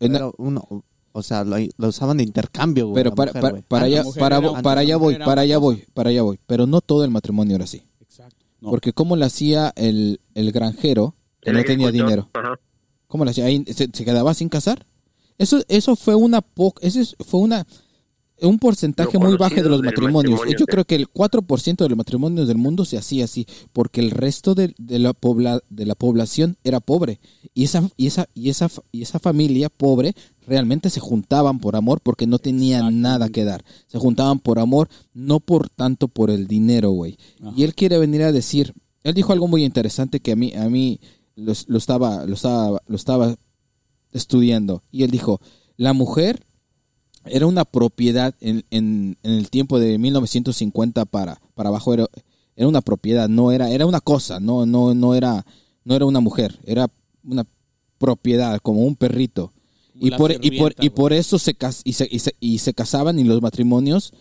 En- era uno, o sea, lo, lo usaban de intercambio, güey. Pero para, mujer, para, para allá, para, para allá voy, para allá voy, para allá voy. Pero no todo el matrimonio era así. Exacto. No. Porque como lo hacía el, el granjero, que no tenía dinero. Ajá. ¿Cómo lo hacía? Se, se quedaba sin casar. Eso, eso fue una po- ese es- fue una un porcentaje muy bajo de los matrimonios. matrimonio, Yo creo que el 4% de los matrimonios del mundo se hacía así, porque el resto de, de la pobla, de la población era pobre. Y esa, y esa, y esa, y esa familia pobre realmente se juntaban por amor porque no tenían nada que dar. Se juntaban por amor, no por tanto por el dinero, güey. Y él quiere venir a decir, él dijo algo muy interesante que a mí, a mí lo, lo estaba, lo estaba, lo estaba estudiando. Y él dijo, la mujer era una propiedad en, en, en el tiempo de 1950 para, para abajo, era, era una propiedad, no era, era una cosa, no, no, no era, no era una mujer, era una propiedad, como un perrito. Y La por, y por, y por eso se, cas- y, se, y, se, y se casaban y los matrimonios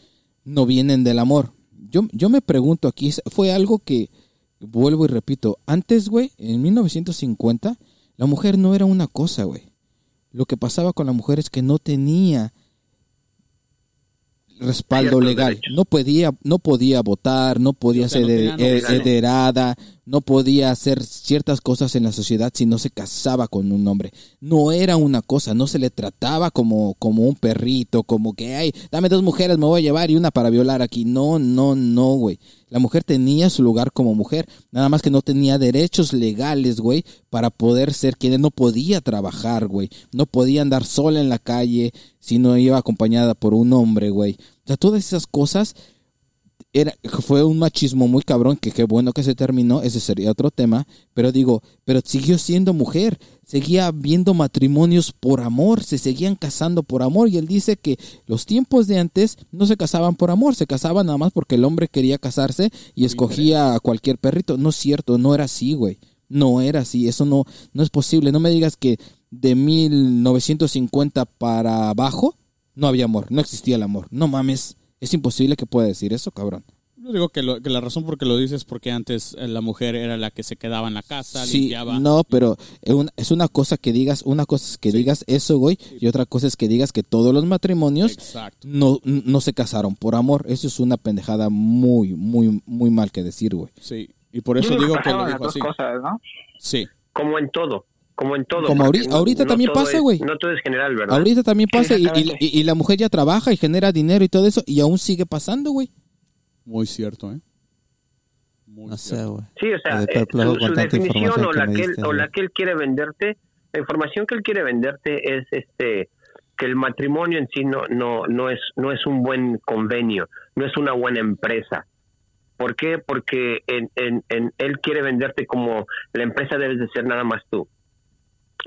no vienen del amor. Yo, yo me pregunto aquí, fue algo que, vuelvo y repito, antes, güey, en 1950, la mujer no era una cosa, güey. Lo que pasaba con la mujer es que no tenía respaldo legal. No podía, no podía votar, no podía O sea, ser no he- no podía hacer ciertas cosas en la sociedad si no se casaba con un hombre. No era una cosa, no se le trataba como, como un perrito, como que, ay, dame dos mujeres, me voy a llevar y una para violar aquí. No, no, no, güey. La mujer tenía su lugar como mujer, nada más que no tenía derechos legales, güey, para poder ser quien no podía trabajar, güey. No podía andar sola en la calle si no iba acompañada por un hombre, güey. O sea, todas esas cosas era, fue un machismo muy cabrón, que qué bueno que se terminó, ese sería otro tema, pero digo, pero siguió siendo mujer, seguía viendo matrimonios por amor, se seguían casando por amor, y él dice que los tiempos de antes no se casaban por amor, se casaban nada más porque el hombre quería casarse y escogía a cualquier perrito, no es cierto, no era así, güey, no era así, eso no, no es posible, no me digas que de 1950 para abajo no había amor, no existía el amor, no mames. Es imposible que pueda decir eso, cabrón. Yo digo que, lo- que la razón por que lo dices es porque antes eh, la mujer era la que se quedaba en la casa, Sí, limpiaba. no, pero es una, es una cosa que digas, una cosa es que digas eso, güey, y otra cosa es que digas que todos los matrimonios Exacto. no, no se casaron por amor. Eso es una pendejada muy, muy, muy mal que decir, güey. Sí. Y por eso digo que lo dos así. cosas, ¿no? Sí. Como en todo, como en todo. Como ahorita- ahorita también pasa, güey. No todo es general, ¿verdad? Ahorita también pasa y, y- la mujer ya trabaja y genera dinero y todo eso y aún sigue pasando, güey. Muy cierto, ¿eh? Muy No sé, cierto. güey. Sí, o sea, De eh, su, su definición o que la que, él, diste, o la que él quiere venderte, la información que él quiere venderte es este que el matrimonio en sí no no no es no es un buen convenio, no es una buena empresa. ¿Por qué? Porque en, en, en- él quiere venderte como la empresa debes de ser nada más tú.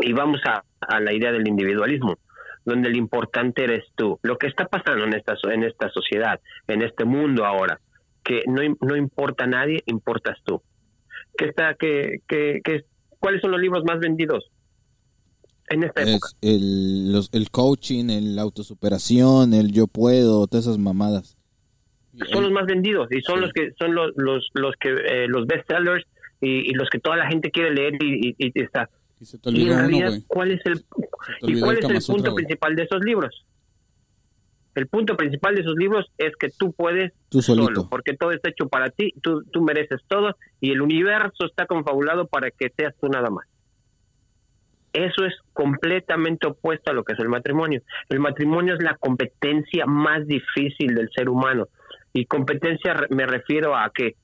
Y vamos a, a la idea del individualismo, donde el importante eres tú. Lo que está pasando en esta, en esta sociedad, en este mundo ahora, que no, no importa a nadie, importas tú. ¿Qué está, qué, qué, qué- ¿Cuáles son los libros más vendidos en esta época? Es el, los- el coaching, el autosuperación, el yo puedo, todas esas mamadas. son los más vendidos y son los que son los los los que eh, los bestsellers y, y los que toda la gente quiere leer y, y- y está Y se te y en uno, realidad cuál es el y cuál el es el punto principal de esos libros El punto principal de sus libros es que tú puedes Tú solito. solo, porque todo está hecho para ti, tú, tú mereces todo y el universo está confabulado para que seas tú nada más. Eso es completamente opuesto a lo que es el matrimonio. El matrimonio es la competencia más difícil del ser humano. Y competencia me refiero a que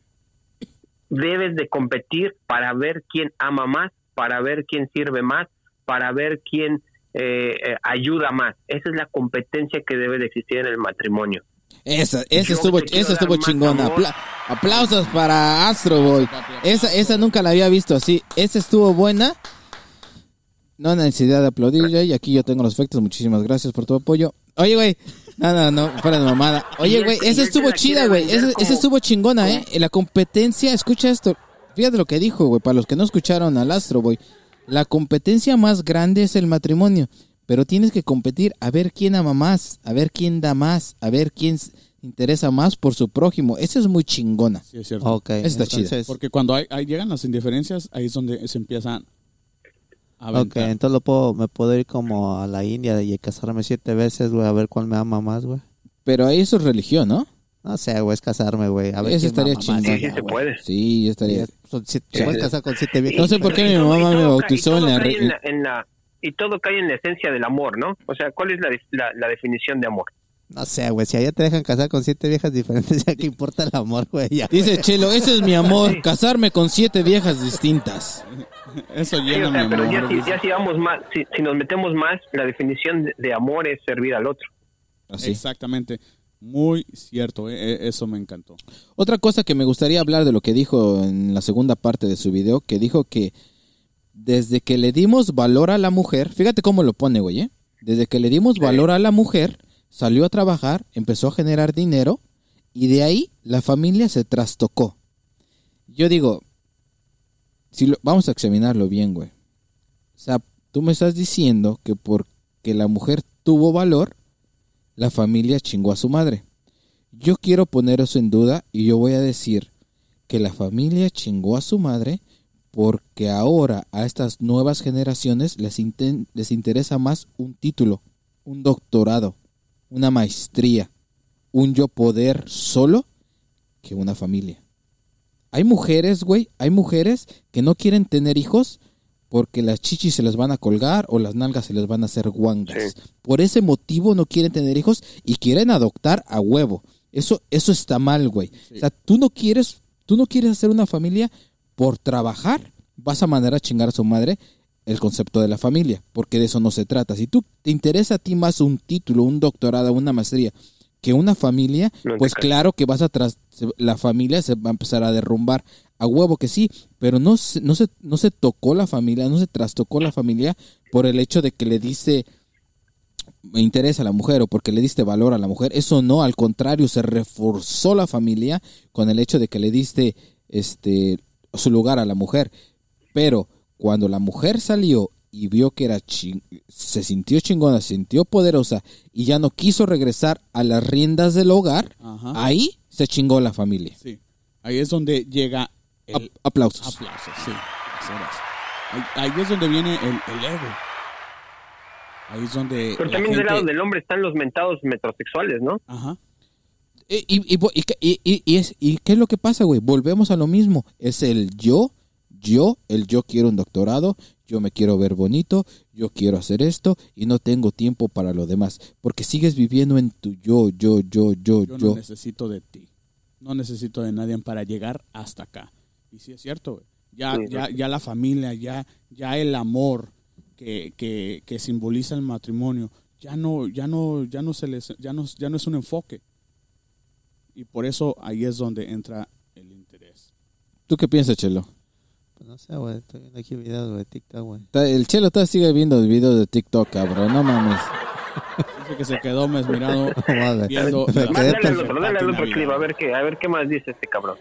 debes de competir para ver quién ama más, para ver quién sirve más, para ver quién eh, eh, ayuda más. Esa es la competencia que debe de existir en el matrimonio. Esa, esa Yo estuvo, esa estuvo chingona. Apla- aplausos para Astro Boy. Esa, esa nunca la había visto así. Esa estuvo buena. No necesidad de aplaudir, y aquí yo tengo los efectos. Muchísimas gracias por tu apoyo. Oye, güey. No, no, no, fuera de mamada. Oye, güey, esa estuvo chida, güey. Esa, esa estuvo chingona, ¿eh? En la competencia, escucha esto. Fíjate lo que dijo, güey, para los que no escucharon al Astro Boy. La competencia más grande es el matrimonio, pero tienes que competir a ver quién ama más, a ver quién da más, a ver quién interesa más por su prójimo. Esa es muy chingona. Sí, es cierto. Ok, está chida. Porque cuando hay, hay- llegan las indiferencias, ahí es donde se empiezan a ok, aventar. entonces lo puedo, me puedo ir como a la India y casarme siete veces, güey, a ver cuál me ama más, güey. Pero ahí eso es religión, ¿no? No sé, güey, es casarme, güey. A ver Eso estaría chingón. Sí, sí se puede. Sí, estaría. Son siete- te puedes casar con siete viejas. No sé por qué mi mamá me bautizó en la... en la- en la- y todo cae en la esencia del amor, ¿no? O sea, ¿cuál es la, la, la definición de amor? No sé, güey, si allá te dejan casar con siete viejas diferentes, ya que importa el amor, güey. ya. Dice Chelo, ese es mi amor, casarme con siete viejas distintas. Eso Sí, llena o sea, mi pero ya amor. si, ya si vamos más, si, si nos metemos más, la definición de, de amor es servir al otro. Así. Exactamente. Muy cierto, eh, eh, eso me encantó. Otra cosa que me gustaría hablar de lo que dijo en la segunda parte de su video, que dijo que desde que le dimos valor a la mujer, fíjate cómo lo pone, güey, ¿eh? Desde que le dimos valor a la mujer, salió a trabajar, empezó a generar dinero y de ahí la familia se trastocó. Yo digo, si lo, vamos a examinarlo bien, güey. O sea, tú me estás diciendo que porque la mujer tuvo valor, la familia chingó a su madre. Yo quiero poner eso en duda y yo voy a decir que la familia chingó a su madre porque ahora a estas nuevas generaciones les, les interesa más un título, un doctorado, una maestría, un yo poder solo que una familia. Hay mujeres, güey, hay mujeres que no quieren tener hijos porque las chichis se les van a colgar o las nalgas se les van a hacer guangas. Por ese motivo no quieren tener hijos y quieren adoptar a huevo. Eso, eso está mal, güey. O sea, tú no quieres, tú no quieres hacer una familia por trabajar, vas a mandar a chingar a su madre el concepto de la familia, porque de eso no se trata. Si tú te interesa a ti más un título, un doctorado, una maestría que una familia, pues claro que vas a tras, la familia se va a empezar a derrumbar a huevo que sí, pero no se, no se, no se tocó la familia, no se trastocó la familia por el hecho de que le dice me interesa a la mujer o porque le diste valor a la mujer. Eso no, al contrario, se reforzó la familia con el hecho de que le diste este su lugar a la mujer. Pero cuando la mujer salió y vio que era ching- se sintió chingona, se sintió poderosa y ya no quiso regresar a las riendas del hogar, Ajá. ahí se chingó la familia. Sí. Ahí es donde llega el aplausos. aplauso. Sí. Ahí, ahí es donde viene el, el ego. Ahí es donde. Pero la también del lado del hombre están los mentados metrosexuales, ¿no? Ajá. Y, y, y, y, y- y- y es, ¿y qué es lo que pasa, güey? Volvemos a lo mismo. Es el yo, yo, el yo quiero un doctorado, yo me quiero ver bonito, yo quiero hacer esto y no tengo tiempo para lo demás. Porque sigues viviendo en tu yo, yo, yo, yo, Yo yo. no necesito de ti. No necesito de nadie para llegar hasta acá. Y sí es cierto, güey. Ya, Sí, ya, ya la familia, ya, ya el amor que, que, que simboliza el matrimonio, ya no, ya no, ya no se les, ya no, ya no es un enfoque. Y por eso ahí es donde entra el interés. ¿Tú qué piensas, Chelo? Pues no sé, güey, estoy viendo aquí videos, güey, de TikTok, güey. El Chelo todavía sigue viendo el video de TikTok, cabrón. No mames. Dice que se quedó mesmirado viendo. Mándale otro, dale al otro clip, a ver qué, a ver qué más dice este cabrón.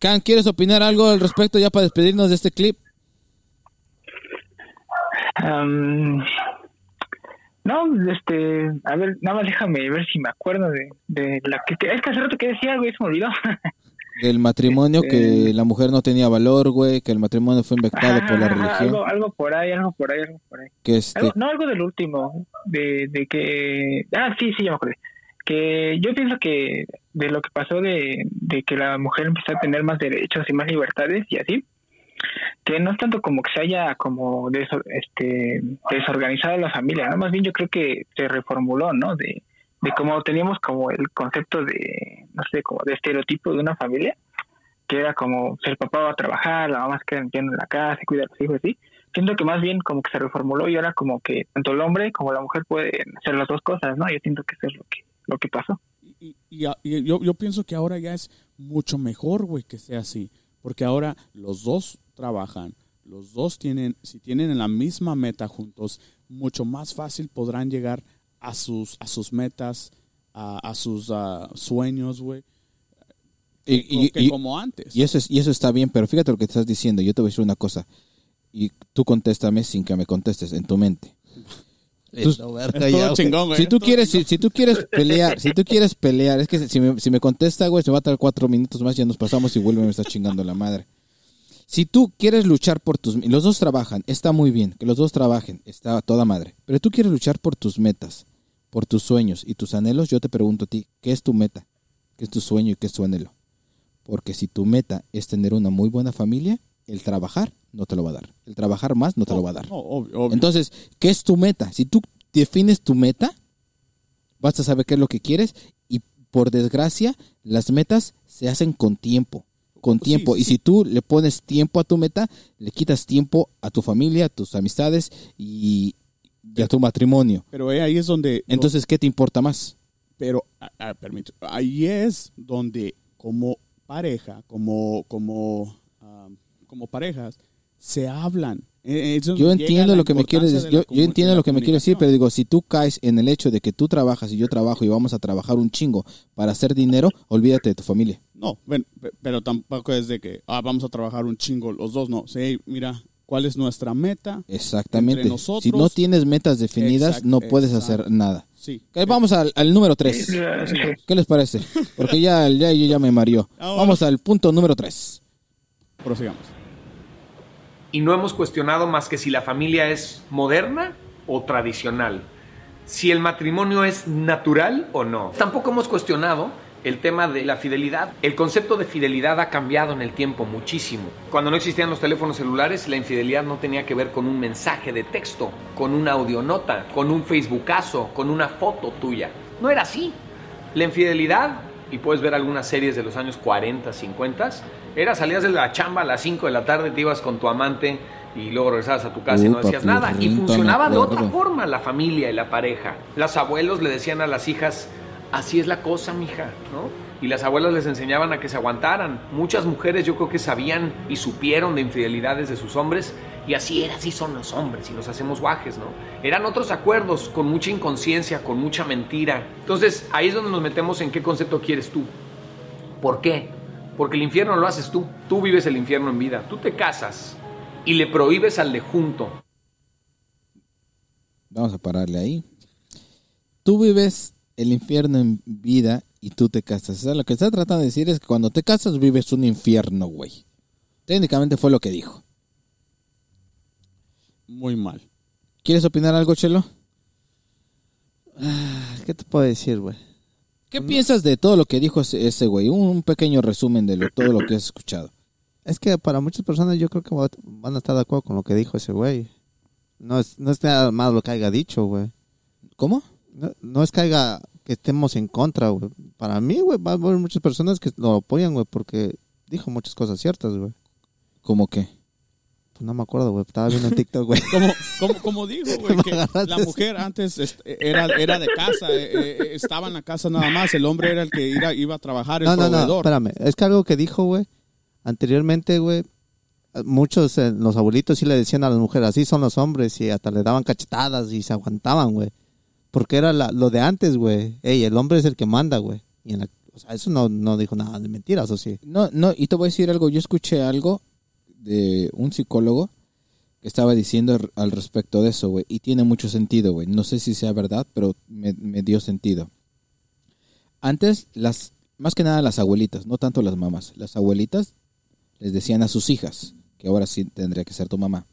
Can, ¿quieres opinar algo al respecto ya para despedirnos de este clip? Am, no, este, a ver, nada más déjame ver si me acuerdo de, de la que, es que hace rato que decía algo y se me olvidó. Del matrimonio, que Este- la mujer no tenía valor, güey, que el matrimonio fue inventado por la religión, Algo, algo por ahí, algo por ahí, algo por ahí. que este... Algo- no, algo del último, de, de que... Ah, sí, sí, ya me acordé. Que yo pienso que de lo que pasó de, que la mujer empezó a tener más derechos y más libertades y así, que no es tanto como que se haya como deso- este, desorganizado la familia, más bien yo creo que se reformuló, ¿no? De, de cómo teníamos como el concepto de, no sé, como de estereotipo de una familia, que era como si el papá va a trabajar, la mamá se queda en la casa cuida a los hijos, así. Siento que más bien como que se reformuló y ahora como que tanto el hombre como la mujer pueden hacer las dos cosas, ¿no? Yo siento que eso es lo que, lo que pasó. Y, y- y yo, yo pienso que ahora ya es mucho mejor, güey, que sea así. Porque ahora los dos trabajan, los dos tienen, si tienen la misma meta juntos, mucho más fácil podrán llegar a sus, a sus metas, a, a sus ah, sueños, güey, que, y- y- que y- como antes. Y eso, es, y eso está bien, pero fíjate lo que estás diciendo. Yo te voy a decir una cosa. Y tú contéstame sin que me contestes en tu mente. Tú- No, verga, Es ya, todo güey. chingón, güey. si tú quieres, si, si tú quieres pelear, si tú quieres pelear, es que si me, si me contesta, güey, se va a tardar cuatro minutos más, ya nos pasamos y vuelve, me está chingando la madre. Si tú quieres luchar por tus, los dos trabajan, está muy bien, que los dos trabajen, está toda madre. Pero tú quieres luchar por tus metas, por tus sueños y tus anhelos, yo te pregunto a ti, ¿qué es tu meta? ¿Qué es tu sueño y qué es tu anhelo? Porque si tu meta es tener una muy buena familia, el trabajar no te lo va a dar. El trabajar más no te lo va a dar. No, obvio, obvio. Entonces, ¿qué es tu meta? Si tú defines tu meta, vas a saber qué es lo que quieres y por desgracia, las metas se hacen con tiempo, con tiempo. sí, y sí. si tú le pones tiempo a tu meta, le quitas tiempo a tu familia, a tus amistades y, y a tu matrimonio. pero eh, ahí es donde... Entonces, ¿qué te importa más? Pero, permite, ahí es donde como pareja, como, como, como parejas, se hablan. Es donde Yo entiendo lo que me quieres decir, de yo, entiendo lo que me quieres decir, pero digo, si tú caes en el hecho de que tú trabajas y yo trabajo y vamos a trabajar un chingo para hacer dinero, olvídate de tu familia. No, ven, pe- pero tampoco es de que ah, vamos a trabajar un chingo los dos, no. Sí, mira, ¿cuál es nuestra meta? Exactamente. Entre nosotros- si no tienes metas definidas, no puedes hacer nada. Sí. Vamos al, al número 3. Sí, sí. ¿Qué les parece? Porque ya, ya, ya me mareó. Vamos al punto número 3. Prosigamos. Y no hemos cuestionado más que si la familia es moderna o tradicional, si el matrimonio es natural o no. Tampoco hemos cuestionado el tema de la fidelidad. El concepto de fidelidad ha cambiado en el tiempo muchísimo. Cuando no existían los teléfonos celulares, la infidelidad no tenía que ver con un mensaje de texto, con una audionota, con un facebookazo, con una foto tuya. No era así. La infidelidad, y puedes ver algunas series de los años 40, 50, era salías de la chamba a las 5 de la tarde, te ibas con tu amante y luego regresabas a tu casa y no decías papi, nada. Y funcionaba de otra forma la familia y la pareja. Los abuelos le decían a las hijas, así es la cosa, mija, ¿no? Y las abuelas les enseñaban a que se aguantaran. Muchas mujeres yo creo que sabían y supieron de infidelidades de sus hombres y así era, así son los hombres y los hacemos guajes, ¿no? Eran otros acuerdos con mucha inconsciencia, con mucha mentira. Entonces ahí es donde nos metemos en qué concepto quieres tú. ¿Por qué? Porque el infierno lo haces tú. Tú vives el infierno en vida. Tú te casas y le prohíbes al de junto Vamos a pararle ahí. Tú vives el infierno en vida y tú te casas. O sea, lo que está tratando de decir es que cuando te casas vives un infierno, güey. Técnicamente fue lo que dijo. Muy mal. ¿Quieres opinar algo, Chelo? ¿Qué te puedo decir, güey? ¿Qué piensas de todo lo que dijo ese, güey? Un pequeño resumen de lo- todo lo que has escuchado. Es que para muchas personas yo creo que va- van a estar de acuerdo con lo que dijo ese güey. No es, no es nada más lo que haya dicho, güey. ¿Cómo? No, no es que haya que estemos en contra, güey. Para mí, güey, va a haber muchas personas que lo apoyan, güey, porque dijo muchas cosas ciertas, güey. ¿Cómo qué? Pues no me acuerdo, güey. Estaba viendo en TikTok, güey. Como, como, como digo, güey, que la mujer antes est- era, era de casa, eh, eh, estaba en la casa nada más, el hombre era el que iba, iba a trabajar, el No, no, no, proveedor. espérame. Es que algo que dijo, güey, anteriormente, güey, muchos, eh, los abuelitos sí le decían a las mujeres, así son los hombres, y hasta le daban cachetadas y se aguantaban, güey. Porque era la- lo de antes, güey. Ey, el hombre es el que manda, güey. Y en la- o sea, eso no, no dijo nada de mentiras, ¿o sí? No, no, y te voy a decir algo. Yo escuché algo de un psicólogo que estaba diciendo al respecto de eso, güey. Y tiene mucho sentido, güey. No sé si sea verdad, pero me, me dio sentido. Antes, las, más que nada las abuelitas, no tanto las mamás. Las abuelitas les decían a sus hijas, que ahora sí tendría que ser tu mamá,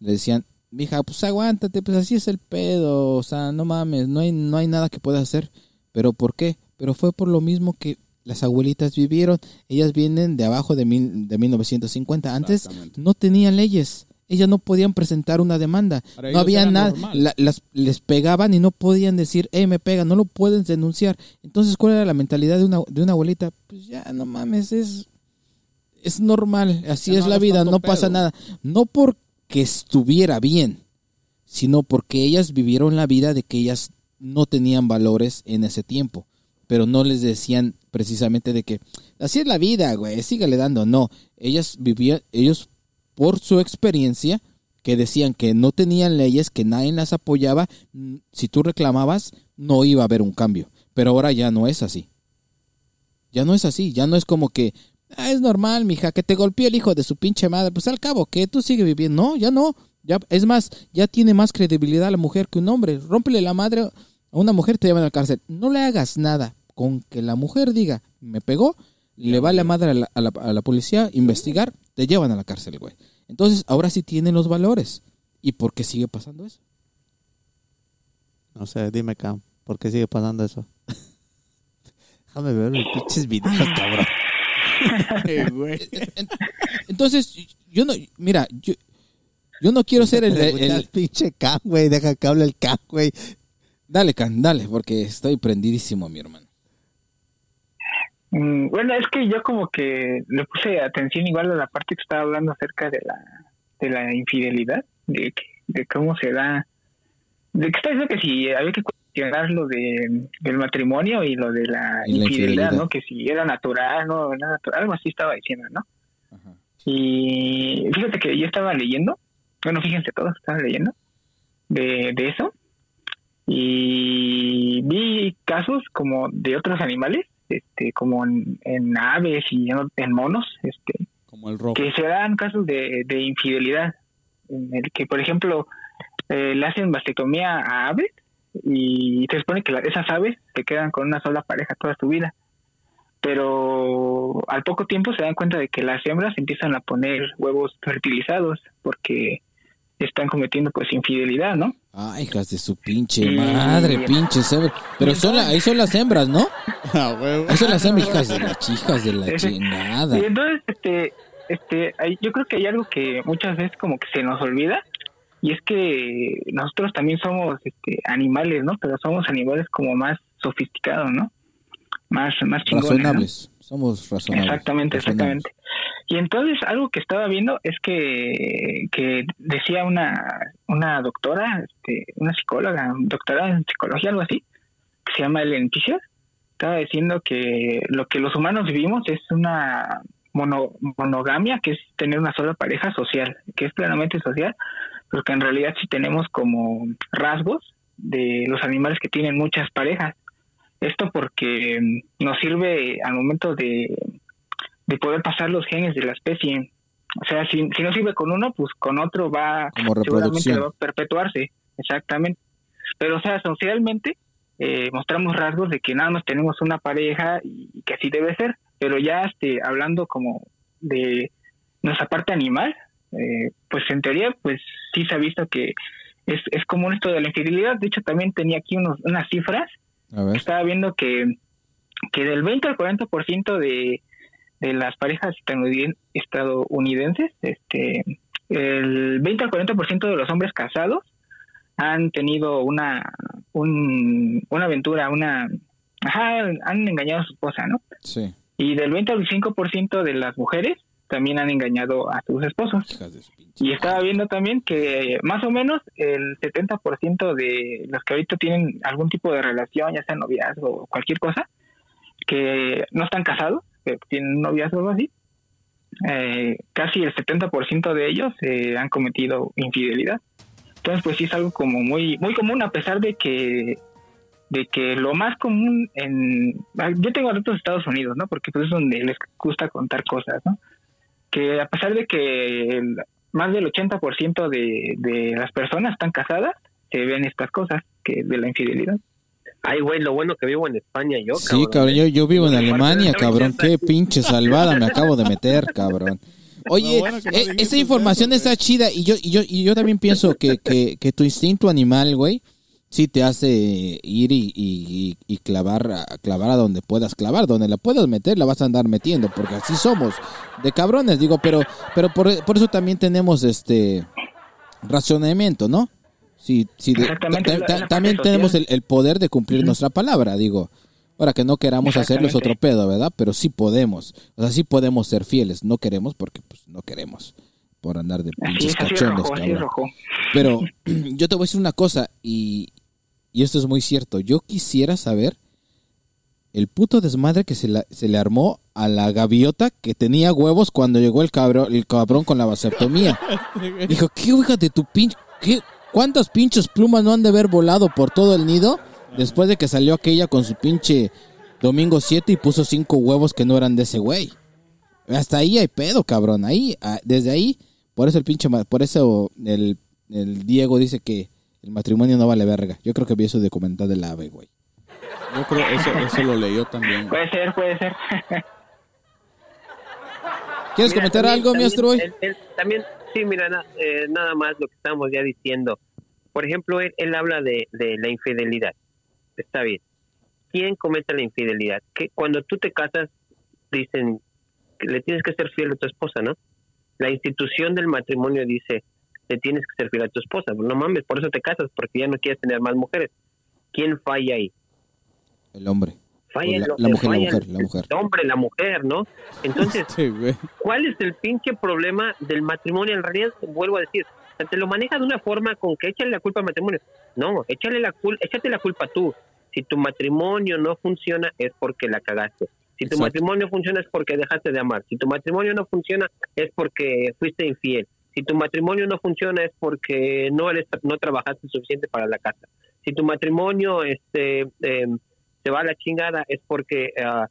le decían, mija, pues aguántate, pues así es el pedo, o sea, no mames, no hay, no hay nada que puedas hacer. ¿Pero por qué? Pero fue por lo mismo que las abuelitas vivieron. Ellas vienen de abajo de, mil, de 1950. Antes no tenían leyes. Ellas no podían presentar una demanda. Para no había nada. La- las, les pegaban y no podían decir, eh, me pegan. No lo pueden denunciar. Entonces, ¿cuál era la mentalidad de una, de una abuelita? Pues ya, no mames, es, es normal. Así Ya es no la vida, no pasa pedo. nada. No porque estuviera bien, sino porque ellas vivieron la vida de que ellas no tenían valores en ese tiempo, pero no les decían precisamente de que así es la vida, güey, sígale dando, no, ellas vivían, ellos por su experiencia que decían que no tenían leyes, que nadie las apoyaba, mm, si tú reclamabas no iba a haber un cambio, pero ahora ya no es así. Ya no es así, ya no es como que ah, es normal, mija, que te golpeó el hijo de su pinche madre, pues al cabo que tú sigues viviendo, no, ya no, ya es más, ya tiene más credibilidad la mujer que un hombre. Rómpele la madre a una mujer te llevan a la cárcel. No le hagas nada con que la mujer diga, me pegó, le va la madre a la, a la- a la policía, investigar, te llevan a la cárcel, güey. Entonces, ahora sí tienen los valores. ¿Y por qué sigue pasando eso? No sé, dime, Cam, ¿por qué sigue pasando eso? Déjame ver mis pinches videos, cabrón. En- Entonces, yo no, mira, yo, yo no quiero ser el, el- el pinche Cam, güey, deja que hable el Cam, güey. Dale, Can, dale, porque estoy prendidísimo, mi hermano. Mm, Bueno, es que yo como que le puse atención igual a la parte que estaba hablando acerca de la de la infidelidad, de, que- de cómo se da, de que está diciendo que si había que cuestionar lo de, del matrimonio y lo de la, infidelidad, infidelidad. ¿no? Que si era natural, no, era natural, algo así estaba diciendo, ¿no? Ajá. Y fíjate que yo estaba leyendo, bueno, fíjense todos, estaba leyendo de, de eso y vi casos como de otros animales, este, como en, en aves y en, en monos, este, Como el rojo. que se dan casos de, de infidelidad, en el que, por ejemplo, eh, le hacen mastectomía a aves y se supone que la- esas aves se quedan con una sola pareja toda su vida. Pero al poco tiempo se dan cuenta de que las hembras empiezan a poner huevos fertilizados porque están cometiendo pues infidelidad, ¿no? Ay, hijas de su pinche Y- madre, pinches hembras. Pero son la- ahí son las hembras, ¿no? Ah, huevo. Ahí son las hembras, hijas de las chicas de la chingada. Y entonces, este, este, hay- yo creo que hay algo que muchas veces como que se nos olvida y es que nosotros también somos este, animales, ¿no? Pero somos animales como más sofisticados, ¿no? Más, más chingones, ¿no? Razonables. Somos razonables. Exactamente, Razonables. exactamente. Y entonces algo que estaba viendo es que, que decía una, una doctora, este, una psicóloga, doctora en psicología, algo así, que se llama Ellen Fisher, estaba diciendo que lo que los humanos vivimos es una mono- monogamia, que es tener una sola pareja social, que es plenamente social, pero que en realidad sí tenemos como rasgos de los animales que tienen muchas parejas. Esto porque mm, nos sirve al momento de, de poder pasar los genes de la especie. O sea, si, si no sirve con uno, pues con otro va seguramente va a perpetuarse. Exactamente. Pero, o sea, socialmente eh, mostramos rasgos de que nada más tenemos una pareja y, y que así debe ser. Pero ya este, hablando como de nuestra parte animal, eh, pues en teoría, pues sí se ha visto que es, es común esto de la infidelidad. De hecho, también tenía aquí unos, unas cifras estaba viendo que, que del 20 al 40% de, de las parejas estadouniden- estadounidenses, este, el 20 al 40% de los hombres casados han tenido una, un- una aventura, una, ajá, han engañado a su esposa, ¿no? Sí. Y del 20 al 5% de las mujeres también han engañado a sus esposos. Y estaba viendo también que más o menos el 70% de los que ahorita tienen algún tipo de relación, ya sea noviazgo o cualquier cosa, que no están casados, que tienen un noviazgo así, eh, casi el 70% de ellos eh, han cometido infidelidad. Entonces, pues sí es algo como muy muy común, a pesar de que de que lo más común en... ah, Yo tengo datos de Estados Unidos, ¿no? Porque pues es donde les gusta contar cosas, ¿no? que a pesar de que más del 80% de, de las personas están casadas, se ven estas cosas que de la infidelidad. Ay, güey, lo bueno que vivo en España yo, Sí, cabrón, yo, yo vivo en Alemania, cabrón. Qué pinche salvada me acabo de meter, cabrón. Oye, bueno eh, esa información eso, está chida y yo, y yo, y yo también pienso que, que, que tu instinto animal, güey, sí te hace ir y, y, y clavar, a- clavar a donde puedas clavar, donde la puedas meter, la vas a andar metiendo, porque así somos, de cabrones, digo, pero, pero por, por eso también tenemos este razonamiento, ¿no? Sí, sí, Exactamente, ta- ta- también tenemos el, el poder de cumplir nuestra palabra, digo. Ahora que no queramos hacerles otro Exactamente. pedo, ¿verdad? Pero sí podemos. O sea, sí podemos ser fieles. No queremos porque pues no queremos. Por andar de pinches es, así es cachondos, rojo, así es cabrón. rojo. Pero yo te voy a decir una cosa y, y esto es muy cierto. Yo quisiera saber el puto desmadre que se, la- se le armó a la gaviota que tenía huevos cuando llegó el cabrón, el cabrón con la vasectomía. Dijo, ¿qué hija de tu pinche... ¿Qué? ¿Cuántas pinches plumas no han de haber volado por todo el nido después de que salió aquella con su pinche domingo 7 y puso cinco huevos que no eran de ese güey? Hasta ahí hay pedo, cabrón. Ahí, ah, desde ahí, por eso el pinche, por eso el, el Diego dice que el matrimonio no vale verga. Yo creo que vi eso de comentar del ave, güey. Yo creo eso, eso lo leyó también. Puede ser, puede ser. ¿Quieres Mira, comentar también- algo, mi también él- él- también, sí, mira, na- eh, nada más lo que estamos ya diciendo. Por ejemplo, él, él habla de, de la infidelidad. Está bien. ¿Quién comete la infidelidad? Que cuando tú te casas, dicen que le tienes que ser fiel a tu esposa, ¿no? La institución del matrimonio dice, le tienes que ser fiel a tu esposa. No mames, por eso te casas, porque ya no quieres tener más mujeres. ¿Quién falla ahí? El hombre. Falla la- el- la mujer, la falla mujer, la mujer. El hombre, la mujer, ¿no? Entonces, Sí. ¿Cuál es el pinche problema del matrimonio? En realidad, vuelvo a decir, o sea, te lo manejas de una forma con que échale la culpa al matrimonio. No, échale la cul échate la culpa tú. Si tu matrimonio no funciona es porque la cagaste. Si tu Exacto. matrimonio funciona es porque dejaste de amar. Si tu matrimonio no funciona es porque fuiste infiel. Si tu matrimonio no funciona es porque no eres no trabajaste suficiente para la casa. Si tu matrimonio este eh, se va a la chingada es porque ah,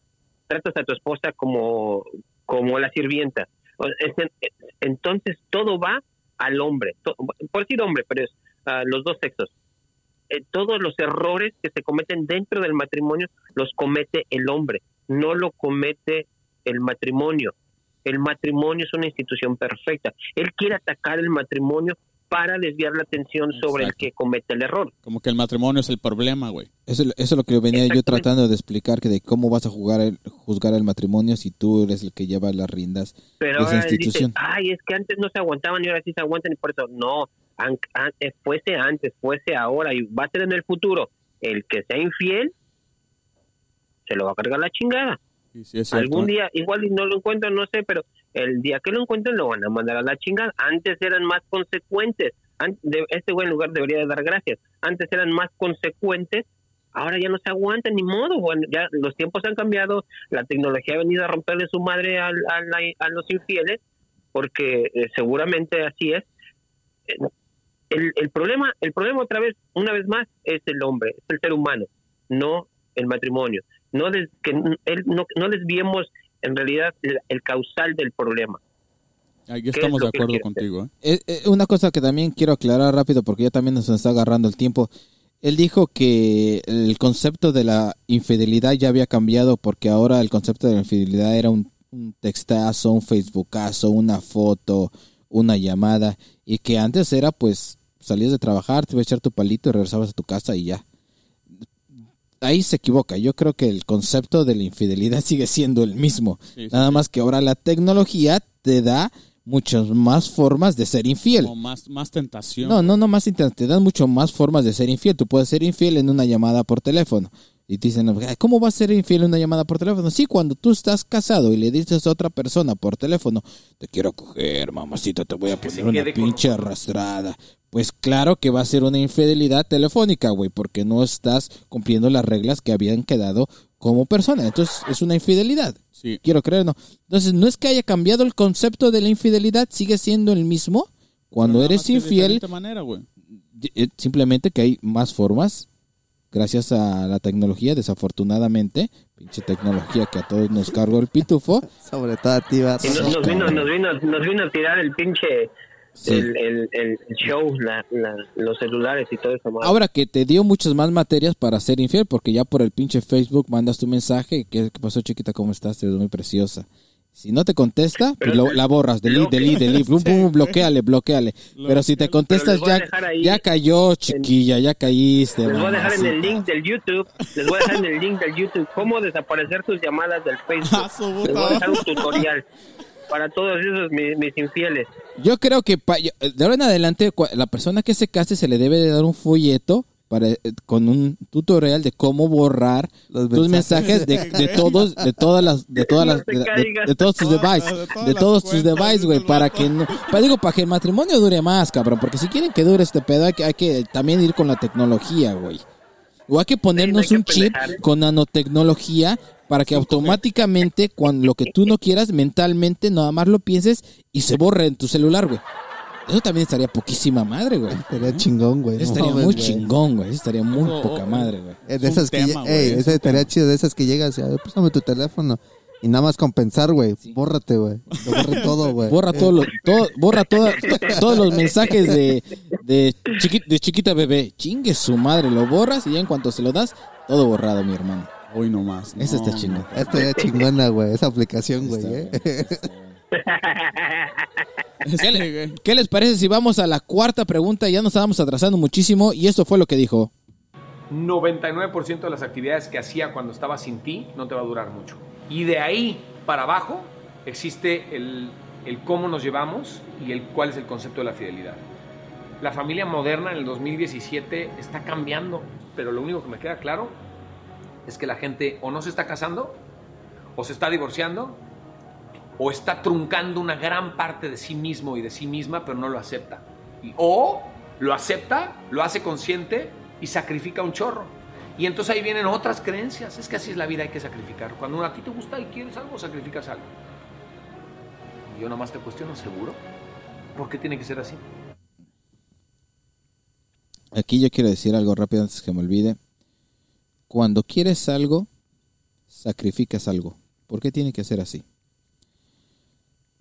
tratas a tu esposa como como la sirvienta. O- es- es- Entonces todo va al hombre, por decir hombre, pero ah, los dos sexos. Eh, todos los errores que se cometen dentro del matrimonio los comete el hombre, no lo comete el matrimonio. El matrimonio es una institución perfecta. Él quiere atacar el matrimonio para desviar la atención sobre el Exacto. que comete el error. Como que el matrimonio es el problema, güey. Eso, eso es lo que venía yo tratando de explicar, que de cómo vas a jugar el, juzgar el matrimonio si tú eres el que lleva las riendas Pero de esa ahora él dice, institución. ay, es que antes no se aguantaban y ahora sí se aguantan y por eso no, an- an- eh, fuese antes, fuese ahora y va a ser en el futuro. El que sea infiel se lo va a cargar la chingada. Sí, sí. Algún día, igual no lo encuentran, no sé, pero el día que lo encuentren lo van a mandar a la chingada. Antes eran más consecuentes. Este güey en lugar debería de dar gracias. Antes eran más consecuentes. Ahora ya no se aguantan ni modo. Ya los tiempos han cambiado. La tecnología ha venido a romperle su madre a, a los infieles, porque eh, seguramente así es. El, problema, el problema otra vez, una vez más, es el hombre, es el ser humano, no el matrimonio. No des- que él, no, no desviemos en realidad el, el causal del problema. Aquí ¿Qué es estamos de acuerdo contigo, ¿eh? Eh, eh, una cosa que también quiero aclarar rápido porque ya también nos está agarrando el tiempo. Él dijo que el concepto de la infidelidad ya había cambiado porque ahora el concepto de la infidelidad era un, un textazo, un facebookazo, una foto, una llamada y que antes era pues salías de trabajar, te ibas a echar tu palito y regresabas a tu casa y ya. Ahí se equivoca. Yo creo que el concepto de la infidelidad sigue siendo el mismo. Sí, sí, Nada sí. más que ahora la tecnología te da muchas más formas de ser infiel. Como más, más tentación. No, no, no más te dan mucho más formas de ser infiel. Tú puedes ser infiel en una llamada por teléfono. Y te dicen, "Ay, ¿cómo vas a ser infiel en una llamada por teléfono? Sí, cuando tú estás casado y le dices a otra persona por teléfono, te quiero coger, mamacita, te voy a poner una pinche arrastrada. Pues claro que va a ser una infidelidad telefónica, güey, porque no estás cumpliendo las reglas que habían quedado como persona. Entonces es una infidelidad. Sí. Quiero creer, no. Entonces no es que haya cambiado el concepto de la infidelidad, sigue siendo el mismo. Cuando Pero eres de infiel, diferente manera, güey. eh, simplemente que hay más formas gracias a la tecnología desafortunadamente pinche tecnología que a todos nos cargó el pitufo Sobre todo a ti, nos, nos vino, nos, vino, nos vino a tirar el pinche Sí. el, el, el show, la, la- los celulares y todo eso. Ahora que te dio muchas más materias para ser infiel, porque ya por el pinche Facebook mandas tu mensaje, ¿qué, qué pasó chiquita? ¿Cómo estás? Te ves muy preciosa. Si no te contesta, pues lo- te- la borras, delete, delete, delete, pum, pum, bloqueale, bloqueale. Pero si te contestas, ya, ahí ya cayó, chiquilla, ya caíste. Les voy a dejar en el link del YouTube, les voy a dejar en el link del YouTube cómo desaparecer tus llamadas del Facebook. Ah, Les voy a dejar un tutorial para todos esos mis, mis infieles. Yo creo que pa- yo- de ahora en adelante, la persona que se case se le debe de dar un folleto para, eh, con un tutorial de cómo borrar Los tus mensajes de, de todos, de todas las, de todas las, de, de- todos tus devices, de todos tus devices, güey, para que no, para digo, para que el matrimonio dure más, cabrón, porque si quieren que dure este pedo hay que, hay que también ir con la tecnología, güey. O hay que ponernos Sí, no hay un chip con nanotecnología para que automáticamente cuando lo que tú no quieras mentalmente nada más lo pienses y se borre en tu celular, güey. Eso también estaría poquísima madre, güey. Estaría chingón, güey. Eso estaría muy güey. chingón, güey. Eso estaría muy poca oh, madre, güey. De esas que, tema, ey, es estaría tema. chido, de esas que llegas y, a ver, préstame tu teléfono. Y nada más compensar, güey. Bórrate, güey. Lo borre todo, güey. Borra todo lo- todo, borra toda- to- todos los mensajes de, de, chiqui- de chiquita bebé. Chingue su madre, lo borras y ya en cuanto se lo das, todo borrado, mi hermano. Hoy nomás. Ese está no, chingón. Estaría chingona, güey. Esa aplicación, güey. Está eh. está ¿Qué, le- qué les parece si vamos a la cuarta pregunta? Ya nos estábamos atrasando muchísimo y esto fue lo que dijo. 99% de las actividades que hacía cuando estaba sin ti no te va a durar mucho. Y de ahí para abajo existe el, el cómo nos llevamos y el cuál es el concepto de la fidelidad. La familia moderna en el 2017 está cambiando, pero lo único que me queda claro es que la gente o no se está casando, o se está divorciando, o está truncando una gran parte de sí mismo y de sí misma, pero no lo acepta. O lo acepta, lo hace consciente y sacrifica un chorro. Y entonces ahí vienen otras creencias. Es que así es la vida, hay que sacrificar. Cuando a ti te gusta y quieres algo, sacrificas algo. Y yo nomás te cuestiono, ¿seguro? ¿Por qué tiene que ser así? Aquí yo quiero decir algo rápido antes que me olvide. Cuando quieres algo, sacrificas algo. ¿Por qué tiene que ser así?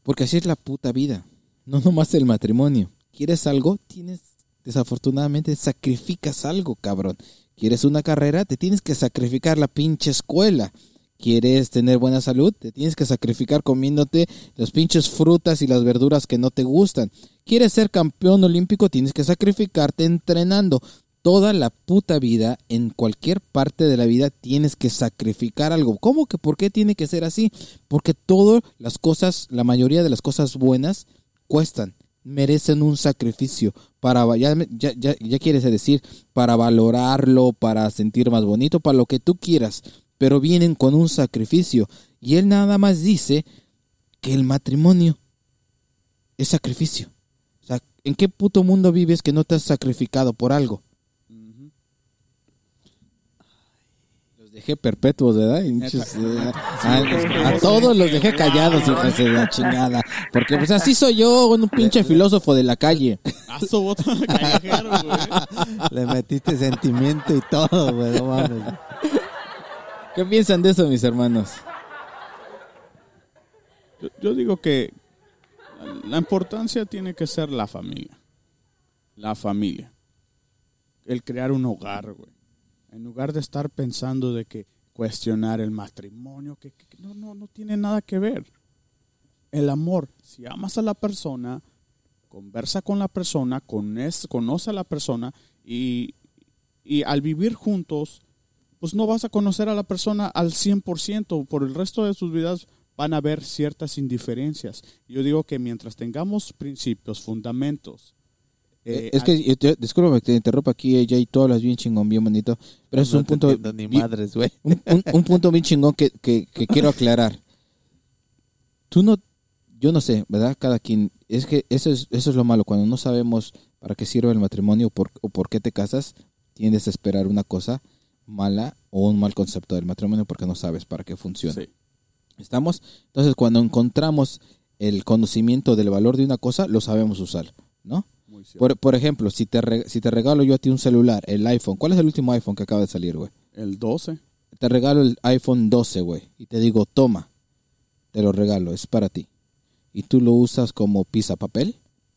Porque así es la puta vida. No nomás el matrimonio. ¿Quieres algo? Tienes, desafortunadamente, sacrificas algo, cabrón. ¿Quieres una carrera? Te tienes que sacrificar la pinche escuela. ¿Quieres tener buena salud? Te tienes que sacrificar comiéndote las pinches frutas y las verduras que no te gustan. ¿Quieres ser campeón olímpico? Tienes que sacrificarte entrenando. Toda la puta vida, en cualquier parte de la vida, tienes que sacrificar algo. ¿Cómo que por qué tiene que ser así? Porque todas las cosas, la mayoría de las cosas buenas, cuestan, merecen un sacrificio para ya, ya, ya, ya quieres decir para valorarlo, para sentir más bonito, para lo que tú quieras, pero vienen con un sacrificio y él nada más dice que el matrimonio es sacrificio. O sea, ¿en qué puto mundo vives que no te has sacrificado por algo? Los dejé perpetuos, ¿verdad? Eh, a, a todos los dejé callados, hijos de la chingada. Porque pues así soy yo, un pinche filósofo de la calle. Ah, su bota callejero, güey. Le metiste sentimiento y todo, güey. No mames. ¿Qué piensan de eso, mis hermanos? Yo, yo digo que la importancia tiene que ser la familia. La familia. El crear un hogar, güey. En lugar de estar pensando de que cuestionar el matrimonio, que, no, no, no tiene nada que ver. El amor, si amas a la persona, conversa con la persona, conoce a la persona y, y al vivir juntos, pues no vas a conocer a la persona al 100%. Por el resto de sus vidas van a haber ciertas indiferencias. Yo digo que mientras tengamos principios, fundamentos. Eh, es que, yo te- disculpa que te interrumpa aquí, ella y tú hablas bien chingón, bien bonito. Pero es No un te punto, ni bien- madres, güey. un, un- un punto bien chingón que, que- que quiero aclarar. Tú no, yo no sé, ¿verdad? Cada quien, es que eso es, eso es lo malo, cuando no sabemos para qué sirve el matrimonio o por, o por qué te casas, tiendes a esperar una cosa mala o un mal concepto del matrimonio porque no sabes para qué funciona. Sí. ¿Estamos? Entonces, cuando encontramos el conocimiento del valor de una cosa, lo sabemos usar, ¿no? Por, por ejemplo, si te, re- si te regalo yo a ti un celular, el iPhone, ¿cuál es el último iPhone que acaba de salir, güey? el 12. Te regalo el iPhone 12, güey, y te digo, toma, te lo regalo, es para ti. Y tú lo usas como pisa papel,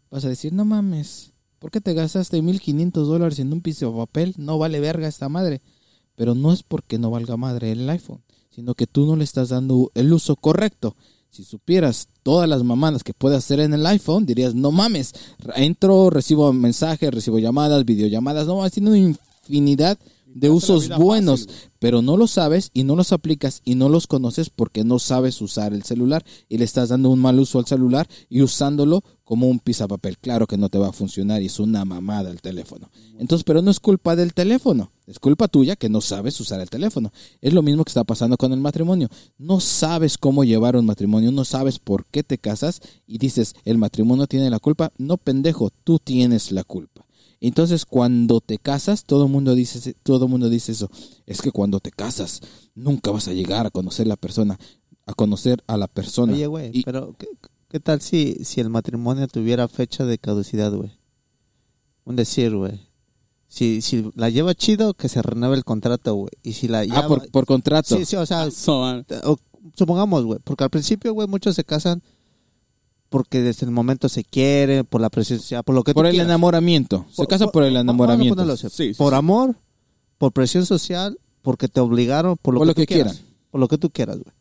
vas a decir, no mames, ¿por qué te gastaste 1500 dólares en un piso de papel? No vale verga esta madre. Pero no es porque no valga madre el iPhone, sino que tú no le estás dando el uso correcto. Si supieras todas las mamadas que puedes hacer en el iPhone, dirías, no mames, entro, recibo mensajes, recibo llamadas, videollamadas, no, tiene una infinidad de usos buenos, fácil, pero no los sabes y no los aplicas y no los conoces porque no sabes usar el celular y le estás dando un mal uso al celular y usándolo como un pisapapel. Claro que no te va a funcionar y es una mamada el teléfono. Entonces, pero no es culpa del teléfono, es culpa tuya que no sabes usar el teléfono. Es lo mismo que está pasando con el matrimonio. No sabes cómo llevar un matrimonio, no sabes por qué te casas y dices, el matrimonio tiene la culpa. No, pendejo, tú tienes la culpa. Entonces, cuando te casas, todo el mundo dice, todo mundo dice eso. Es que cuando te casas, nunca vas a llegar a conocer la persona, a conocer a la persona. Oye, güey, Y- pero ¿qué, qué tal si, si el matrimonio tuviera fecha de caducidad, güey? Un decir, güey. Si, si la lleva chido, que se renueve el contrato, güey. Y si la lleva... ah, por, por contrato. Sí, sí, o sea, So, o- supongamos, güey, porque al principio, güey, muchos se casan porque desde el momento se quieren, por la presencia, por lo que tú por el quieras. enamoramiento. Se casa por el vamos a enamoramiento. ponerlo así, Sí, sí, por sí. amor, por presión social, porque te obligaron, por lo, Por que, lo tú que quieras, quieran. Por lo que tú quieras, güey.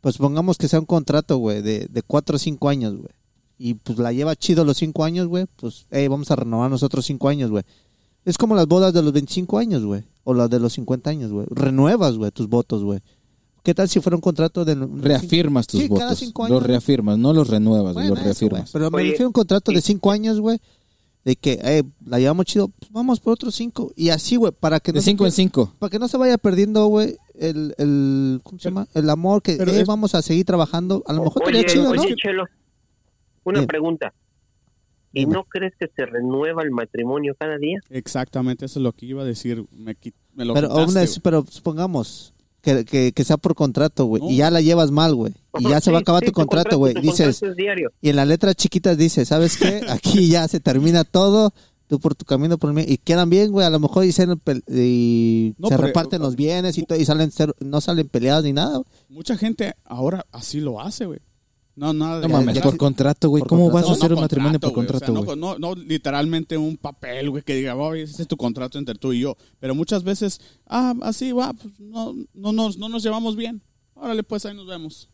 Pues pongamos que sea un contrato, güey, de, de cuatro o cinco años, güey. Y pues la lleva chido los cinco años, güey. Pues, hey, vamos a renovar nosotros cinco años, güey. Es como las bodas de los 25 años, güey. O las de los 50 años, güey. Renuevas, güey, tus votos, güey. ¿Qué tal si fuera un contrato de... Reafirmas tus Sí, cada votos. cinco años. Los reafirmas, no los renuevas, Bueno, los eso, reafirmas. Pero me Oye, refiero a un contrato de cinco años, güey. De que, eh, la llevamos chido, pues vamos por otros cinco. Y así, güey, para que no de se cinco en pierda- cinco. Para que no se vaya perdiendo, güey, el, el, ¿cómo se llama? El amor que Pero eh, es- vamos a seguir trabajando. A lo mejor Oye, estaría chido, ¿no? oye, Chelo, una pregunta. ¿Y Dime. no crees que se renueva el matrimonio cada día? exactamente, eso es lo que iba a decir. Me, me lo Pero, quitaste, hombre, güey. pero supongamos que, que, que sea por contrato, güey. No. Y ya la llevas mal, güey. Y ya se va a acabar sí, tu contrato, güey. Dices, y en las letras chiquitas dice, ¿sabes qué? Aquí ya se termina todo. Tú por tu camino, por mí. Y quedan bien, güey. A lo mejor se, y No, se pero- reparten los bienes y, todo, y salen ser- no salen peleados ni nada. Mucha gente ahora así lo hace, güey. No, nada de- No mames, por contrato, güey. ¿Cómo contrato. vas a No, hacer no un matrimonio por güey, o sea, contrato, no, no, no literalmente un papel, güey, que diga, oye, ese es tu contrato entre tú y yo. Pero muchas veces, ah, así va, pues no, no, nos, no nos llevamos bien. Órale, pues ahí nos vemos.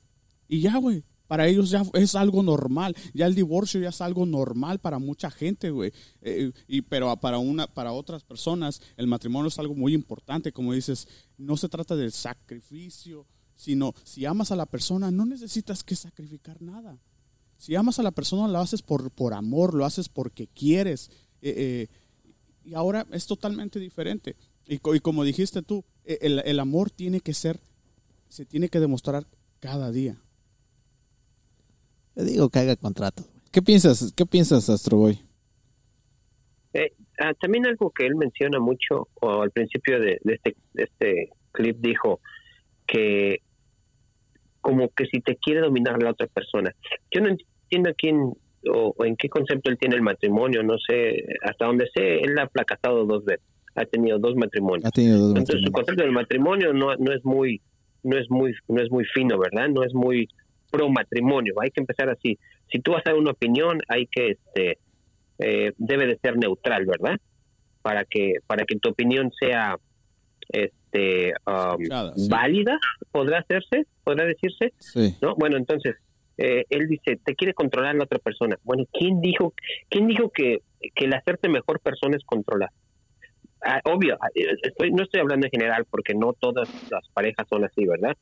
Y ya, güey. Para ellos ya es algo normal. Ya el divorcio ya es algo normal para mucha gente, güey. Eh, y, pero para, una, para otras personas, el matrimonio es algo muy importante. Como dices, no se trata del sacrificio, sino si amas a la persona, no necesitas que sacrificar nada. Si amas a la persona, lo haces por, por amor, lo haces porque quieres. Eh, eh, y ahora es totalmente diferente. Y, co- y como dijiste tú, eh, el, el amor tiene que ser, se tiene que demostrar cada día. Yo digo que haga contrato. ¿Qué piensas? ¿Qué piensas, Astroboy? Eh, ah, también algo que él menciona mucho, o al principio de, de este, de este clip, dijo que como que si te quiere dominar la otra persona. Yo no entiendo quién o, o en qué concepto él tiene el matrimonio, no sé, hasta donde sé, él ha fracasado dos veces, ha tenido dos matrimonios. Ha tenido dos Entonces su concepto del matrimonio no, no es muy no es muy no es muy fino, ¿verdad? No es muy pro matrimonio. Hay que empezar así. Si tú vas a dar una opinión, hay que este eh, debe de ser neutral, ¿verdad? Para que para que tu opinión sea este um, Escuchada, sí. válida, podrá hacerse, podrá decirse, Sí. ¿no? Bueno, entonces eh, él dice, te quiere controlar la otra persona. Bueno, ¿quién dijo quién dijo que que el hacerte mejor persona es controlar? Ah, obvio, ah, eh, estoy, no estoy hablando en general porque no todas las parejas son así, ¿verdad?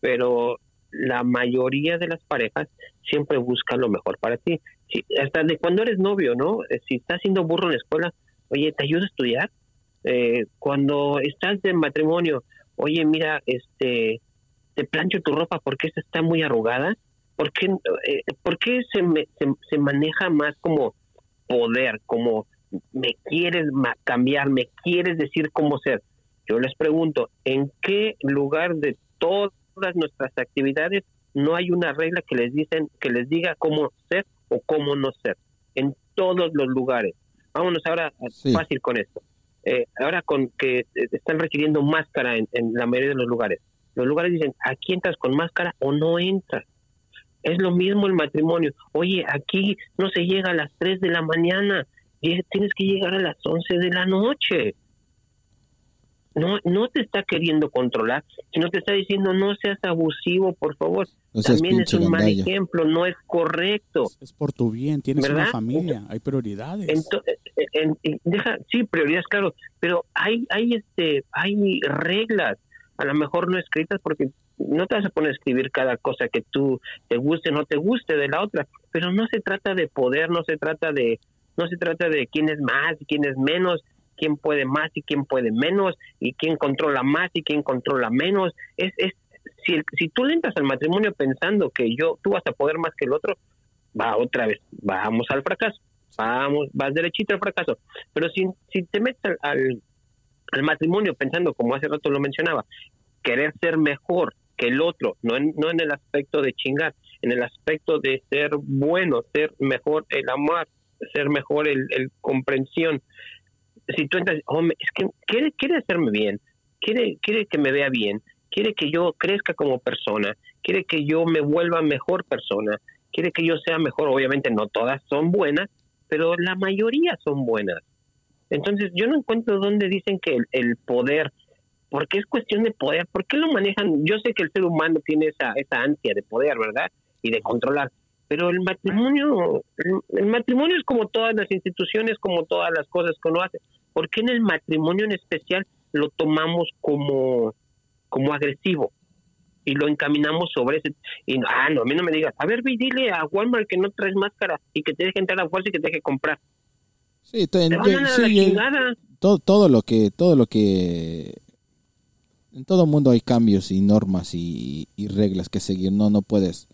Pero la mayoría de las parejas siempre buscan lo mejor para ti. Si, hasta de cuando eres novio, ¿no? Eh, Si estás siendo burro en la escuela, oye, ¿te ayuda a estudiar? Eh, cuando estás de matrimonio, oye, mira, este, te plancho tu ropa porque esta está muy arrugada. ¿Por qué, eh, ¿por qué se, me- se, se maneja más como poder, como me quieres ma- cambiar, me quieres decir cómo ser? Yo les pregunto, ¿en qué lugar de todas nuestras actividades no hay una regla que les dicen que les diga cómo ser o cómo no ser? En todos los lugares. Vámonos ahora Sí. fácil con esto. Eh, ahora con que eh, están requiriendo máscara en, en la mayoría de los lugares. Los lugares dicen, aquí entras con máscara o no entras. Es lo mismo el matrimonio. Oye, aquí no se llega a las 3 de la mañana, tienes que llegar a las 11 de la noche. No, no te está queriendo controlar, sino te está diciendo no seas abusivo, por favor. No También es un mal gandalla. ejemplo, no es correcto. Es por tu bien, tienes una ¿Verdad? familia, hay prioridades. Ento- eh, en- en- deja, sí, prioridades, claro, pero hay, hay, este, hay reglas, a lo mejor no escritas porque no te vas a poner a escribir cada cosa que tú te guste, no te guste de la otra, pero no se trata de poder, no se trata de, no se trata de quién es más y quién es menos, quién puede más y quién puede menos, y quién controla más y quién controla menos. Es, es, si, si tú le entras al matrimonio pensando que yo, tú vas a poder más que el otro, va otra vez, vamos al fracaso, vamos, vas derechito al fracaso. Pero si, si te metes al, al, matrimonio pensando, como hace rato lo mencionaba, querer ser mejor que el otro, no en, no en el aspecto de chingar, en el aspecto de ser bueno, ser mejor el amor, ser mejor el, el comprensión. Si tú entras, hombre, es que quiere, quiere hacerme bien, quiere, quiere que me vea bien, quiere que yo crezca como persona, quiere que yo me vuelva mejor persona, quiere que yo sea mejor. Obviamente no todas son buenas, pero la mayoría son buenas. Entonces yo no encuentro dónde dicen que el, poder, porque es cuestión de poder, ¿por qué lo manejan? Yo sé que el ser humano tiene esa, esa ansia de poder, ¿verdad? Y de controlar. Pero el matrimonio, el, el matrimonio es como todas las instituciones, como todas las cosas que uno hace. ¿Por qué en el matrimonio en especial lo tomamos como, como agresivo? Y lo encaminamos sobre ese y no, ah no a mí no me digas a ver dile a Walmart que no traes máscara y que te deje entrar a fuerza y que te deje comprar Sí, to- te van a yo- dar a sí, la yo- chingada todo, todo lo que, todo lo que, en todo mundo hay cambios y normas y, y reglas que seguir. No, no puedes,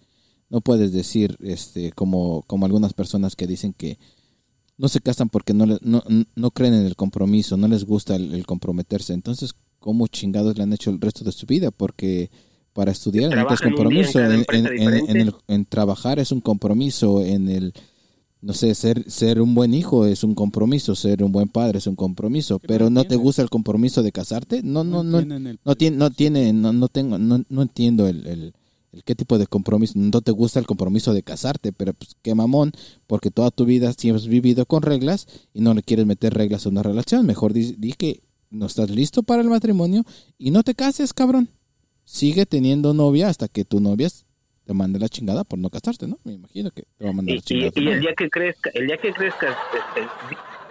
no puedes decir, este, como, como algunas personas que dicen que no se casan porque no, no, no creen en el compromiso, no les gusta el, el comprometerse. Entonces, ¿cómo chingados le han hecho el resto de su vida? Porque para estudiar en compromiso, cada en, empresa en- en- en el- en trabajar es un compromiso, en el no sé, ser, ser un buen hijo es un compromiso, ser un buen padre es un compromiso, no pero ¿no te gusta el compromiso de casarte? No, no, no, no tiene, no tiene, no, no tengo, no, no entiendo el, el, el qué tipo de compromiso, no te gusta el compromiso de casarte, pero pues qué mamón, porque toda tu vida siempre has vivido con reglas y no le quieres meter reglas a una relación, mejor di, di que no estás listo para el matrimonio y no te cases, cabrón. Sigue teniendo novia hasta que tu novia te mande la chingada por no casarte, ¿no? Me imagino que te va a mandar y, la chingada. y- el día que crezca el día que crezcas este,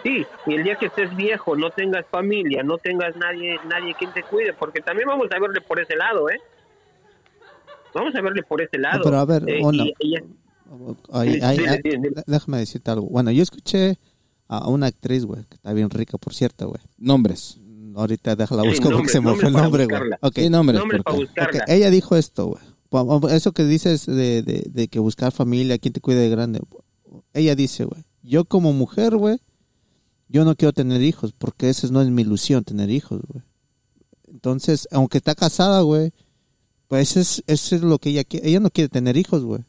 sí y el día que estés viejo no tengas familia no tengas nadie nadie quien te cuide porque también vamos a verle por ese lado eh vamos a verle por ese lado pero a ver, Eh, y- y- Ay, ay, Dile, ay, dile, dile. déjame decirte algo. Bueno, yo escuché a una actriz, güey, que está bien rica, por cierto, güey. Nombres. Ahorita déjala Sí, buscar porque se me fue el nombre, güey. Ok, ¿Qué nombres? para porque- ella dijo esto, güey. Eso que dices de, de, de que buscar familia, quién te cuide de grande. Ella dice, güey, yo como mujer, güey, yo no quiero tener hijos porque esa no es mi ilusión, tener hijos, güey. Entonces, aunque está casada, güey, pues es, eso es lo que ella quiere. Ella no quiere tener hijos, güey.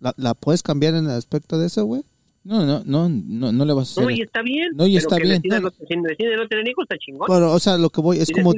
¿La, ¿La puedes cambiar en el aspecto de eso, güey? No, no, no, no, no le vas a hacer. no y está bien No, y está bien. decida no, si decide no tener hijos está chingón Pero, o sea, lo que voy es Si como